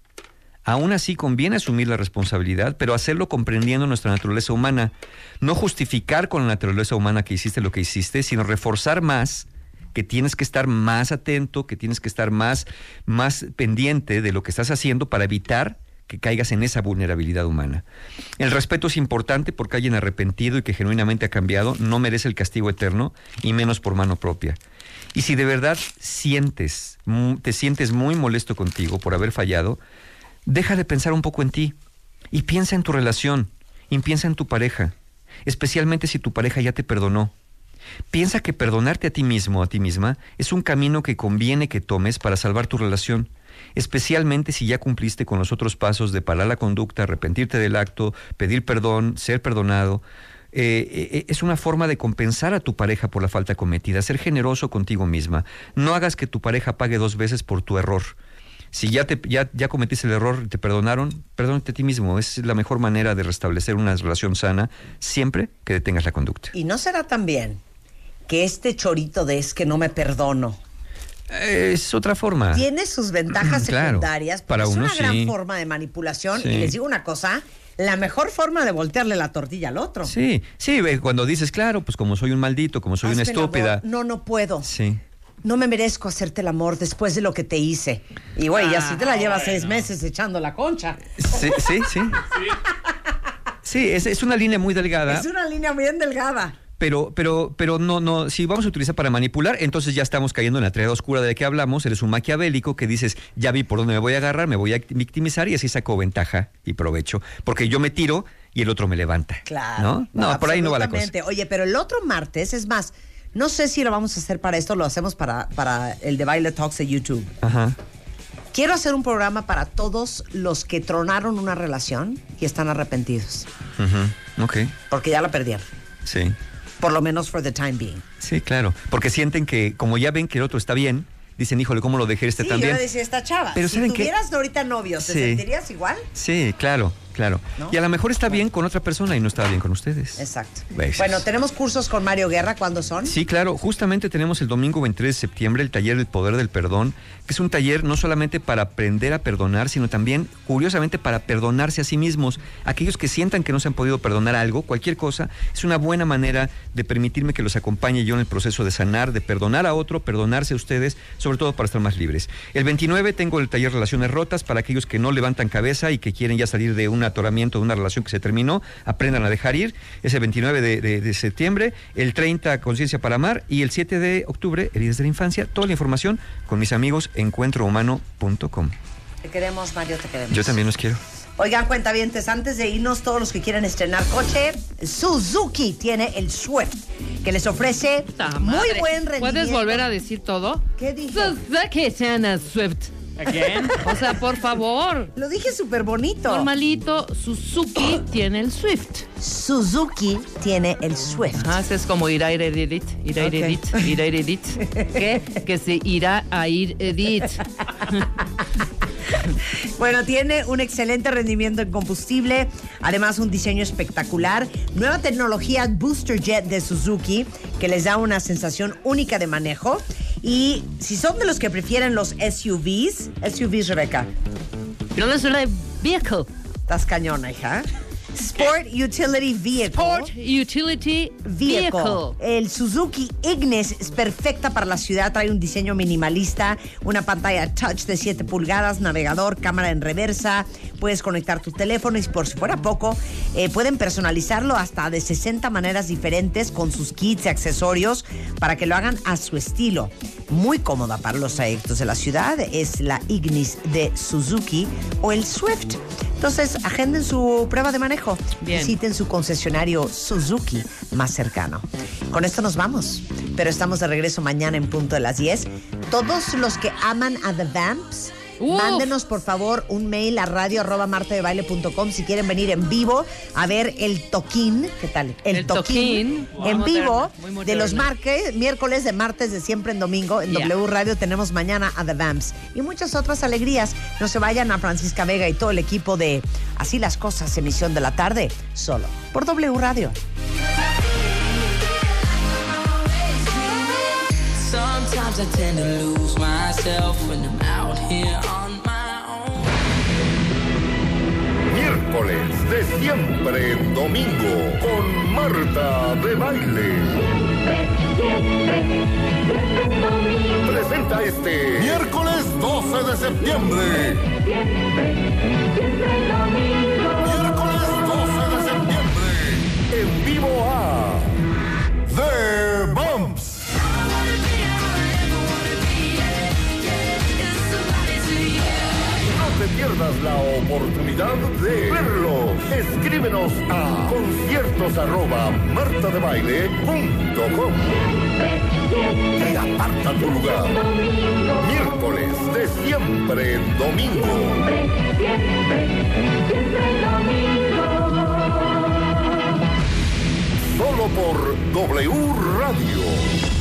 Aún así conviene asumir la responsabilidad, pero hacerlo comprendiendo nuestra naturaleza humana. No justificar con la naturaleza humana que hiciste lo que hiciste, sino reforzar más que tienes que estar más atento, que tienes que estar más, más pendiente de lo que estás haciendo para evitar que caigas en esa vulnerabilidad humana. El respeto es importante porque alguien arrepentido y que genuinamente ha cambiado no merece el castigo eterno y menos por mano propia. Y si de verdad sientes, te sientes muy molesto contigo por haber fallado, deja de pensar un poco en ti Y piensa en tu relación, y piensa en tu pareja, especialmente si tu pareja ya te perdonó. Piensa que perdonarte a ti mismo, a ti misma, es un camino que conviene que tomes para salvar tu relación, especialmente si ya cumpliste con los otros pasos de parar la conducta, arrepentirte del acto, pedir perdón, ser perdonado. Eh, eh, es una forma de compensar a tu pareja por la falta cometida, ser generoso contigo misma. No hagas que tu pareja pague dos veces por tu error. Si ya, te, ya, ya cometiste el error y te perdonaron, perdónate a ti mismo. Es la mejor manera de restablecer una relación sana siempre que detengas la conducta. Y no será también que este chorito de es que no me perdono Es otra forma. tiene sus ventajas Ah. Claro, secundarias, pero para es uno una gran sí. forma de manipulación. Sí. Y les digo una cosa, la mejor forma de voltearle la tortilla al otro. Sí, sí, cuando dices, claro, pues como soy un maldito, como soy una Hazme estúpida. No, no puedo. Sí. No me merezco hacerte el amor después de lo que te hice. Y güey, así te la Ah, llevas seis meses echando la concha. Sí, sí, sí. Sí, es, es una línea muy delgada. Es una línea bien delgada. Pero, pero, pero no, no, si vamos a utilizar para manipular, entonces ya estamos cayendo en la triada oscura de que hablamos, eres un maquiavélico que dices, ya vi por dónde me voy a agarrar, me voy a victimizar y así saco ventaja y provecho, porque yo me tiro y el otro me levanta. Claro. ¿No? No, por ahí no va la cosa. Oye, pero el otro martes, es más, no sé si lo vamos a hacer para esto, lo hacemos para, para el de Baile Talks de YouTube. Ajá. Quiero hacer un programa para todos los que tronaron una relación y están arrepentidos, Ujú, Ok. porque ya la perdieron. Sí. Por lo menos for the time being. Sí, claro. Porque sienten que, como ya ven que el otro está bien, dicen, híjole, ¿cómo lo dejé este Sí, también? yo decía esta chava, Pero si ¿saben qué? tuvieras ahorita novios, ¿te Sí. sentirías igual? Sí, claro, claro. ¿No? Y a lo mejor está bien con otra persona y no está bien con ustedes. Exacto. Bueno, tenemos cursos con Mario Guerra, ¿cuándo son? Sí, claro. Justamente tenemos el domingo 23 de septiembre el taller del poder del perdón, que es un taller no solamente para aprender a perdonar, sino también, curiosamente, para perdonarse a sí mismos. Aquellos que sientan que no se han podido perdonar algo, cualquier cosa, es una buena manera de permitirme que los acompañe yo en el proceso de sanar, de perdonar a otro, perdonarse a ustedes, sobre todo para estar más libres. El 29 tengo el taller Relaciones Rotas para aquellos que no levantan cabeza y que quieren ya salir de un atoramiento, de una relación que se terminó, aprendan a dejar ir. Ese 29 de, de- de septiembre, el 30 Conciencia para Amar y el 7 de octubre, Heridas de la Infancia. Toda la información con mis amigos encuentrohumano.com. Te queremos, Mario, te queremos. Yo también los quiero. Oigan, cuentavientes, antes de irnos, todos los que quieran estrenar coche, Suzuki tiene el Swift, que les ofrece muy buen rendimiento. ¿Puedes volver a decir todo? ¿Qué dije? Suzuki tiene Swift. Again? O sea, por favor. Lo dije súper bonito. Normalito, Suzuki tiene el Swift. Suzuki tiene el Swift. Ah, ese es como irá a ir edit, irá a ir edit, irá a ir edit. ¿Qué? Que se irá a ir edit. Bueno, tiene un excelente rendimiento en combustible, además un diseño espectacular, nueva tecnología Booster Jet de Suzuki que les da una sensación única de manejo. Y si son de los que prefieren los SUVs, SUVs, Rebeca. No es una vehicle. Estás cañona, hija. Sport Utility Vehicle. Sport Utility Vehicle. Vehicle. El Suzuki Ignis es perfecta para la ciudad, trae un diseño minimalista, una pantalla touch de 7 pulgadas, navegador, cámara en reversa, puedes conectar tu teléfono y por si fuera poco, eh, pueden personalizarlo hasta de 60 maneras diferentes con sus kits y accesorios para que lo hagan a su estilo. Muy cómoda para los trayectos de la ciudad es la Ignis de Suzuki o el Swift. Entonces, agenden su prueba de manejo. Bien. Visiten su concesionario Suzuki más cercano. Con esto nos vamos, pero estamos de regreso mañana en punto de las 10. Todos los que aman a The Vamps, Uf. mándenos por favor un mail a radio arroba martadebaile.com si quieren venir en vivo a ver el toquín. ¿Qué tal? El, El toquín, en vivo de los marques, miércoles de martes de siempre en domingo. En Yeah. W Radio tenemos mañana a The Vamps y muchas otras alegrías. No se vayan a Francisca Vega y todo el equipo de Así las cosas, emisión de la tarde, solo por W Radio. Sometimes I tend to lose myself when I'm out here on my own. Miércoles de siempre domingo con Marta de Baile. Presenta este miércoles 12 de septiembre. Miércoles 12 de septiembre. En vivo a The Bumps. Te pierdas la oportunidad de verlos. Escríbenos a conciertos arroba martadebaile.com y aparta tu lugar. Miércoles de siempre en domingo. Solo por W Radio.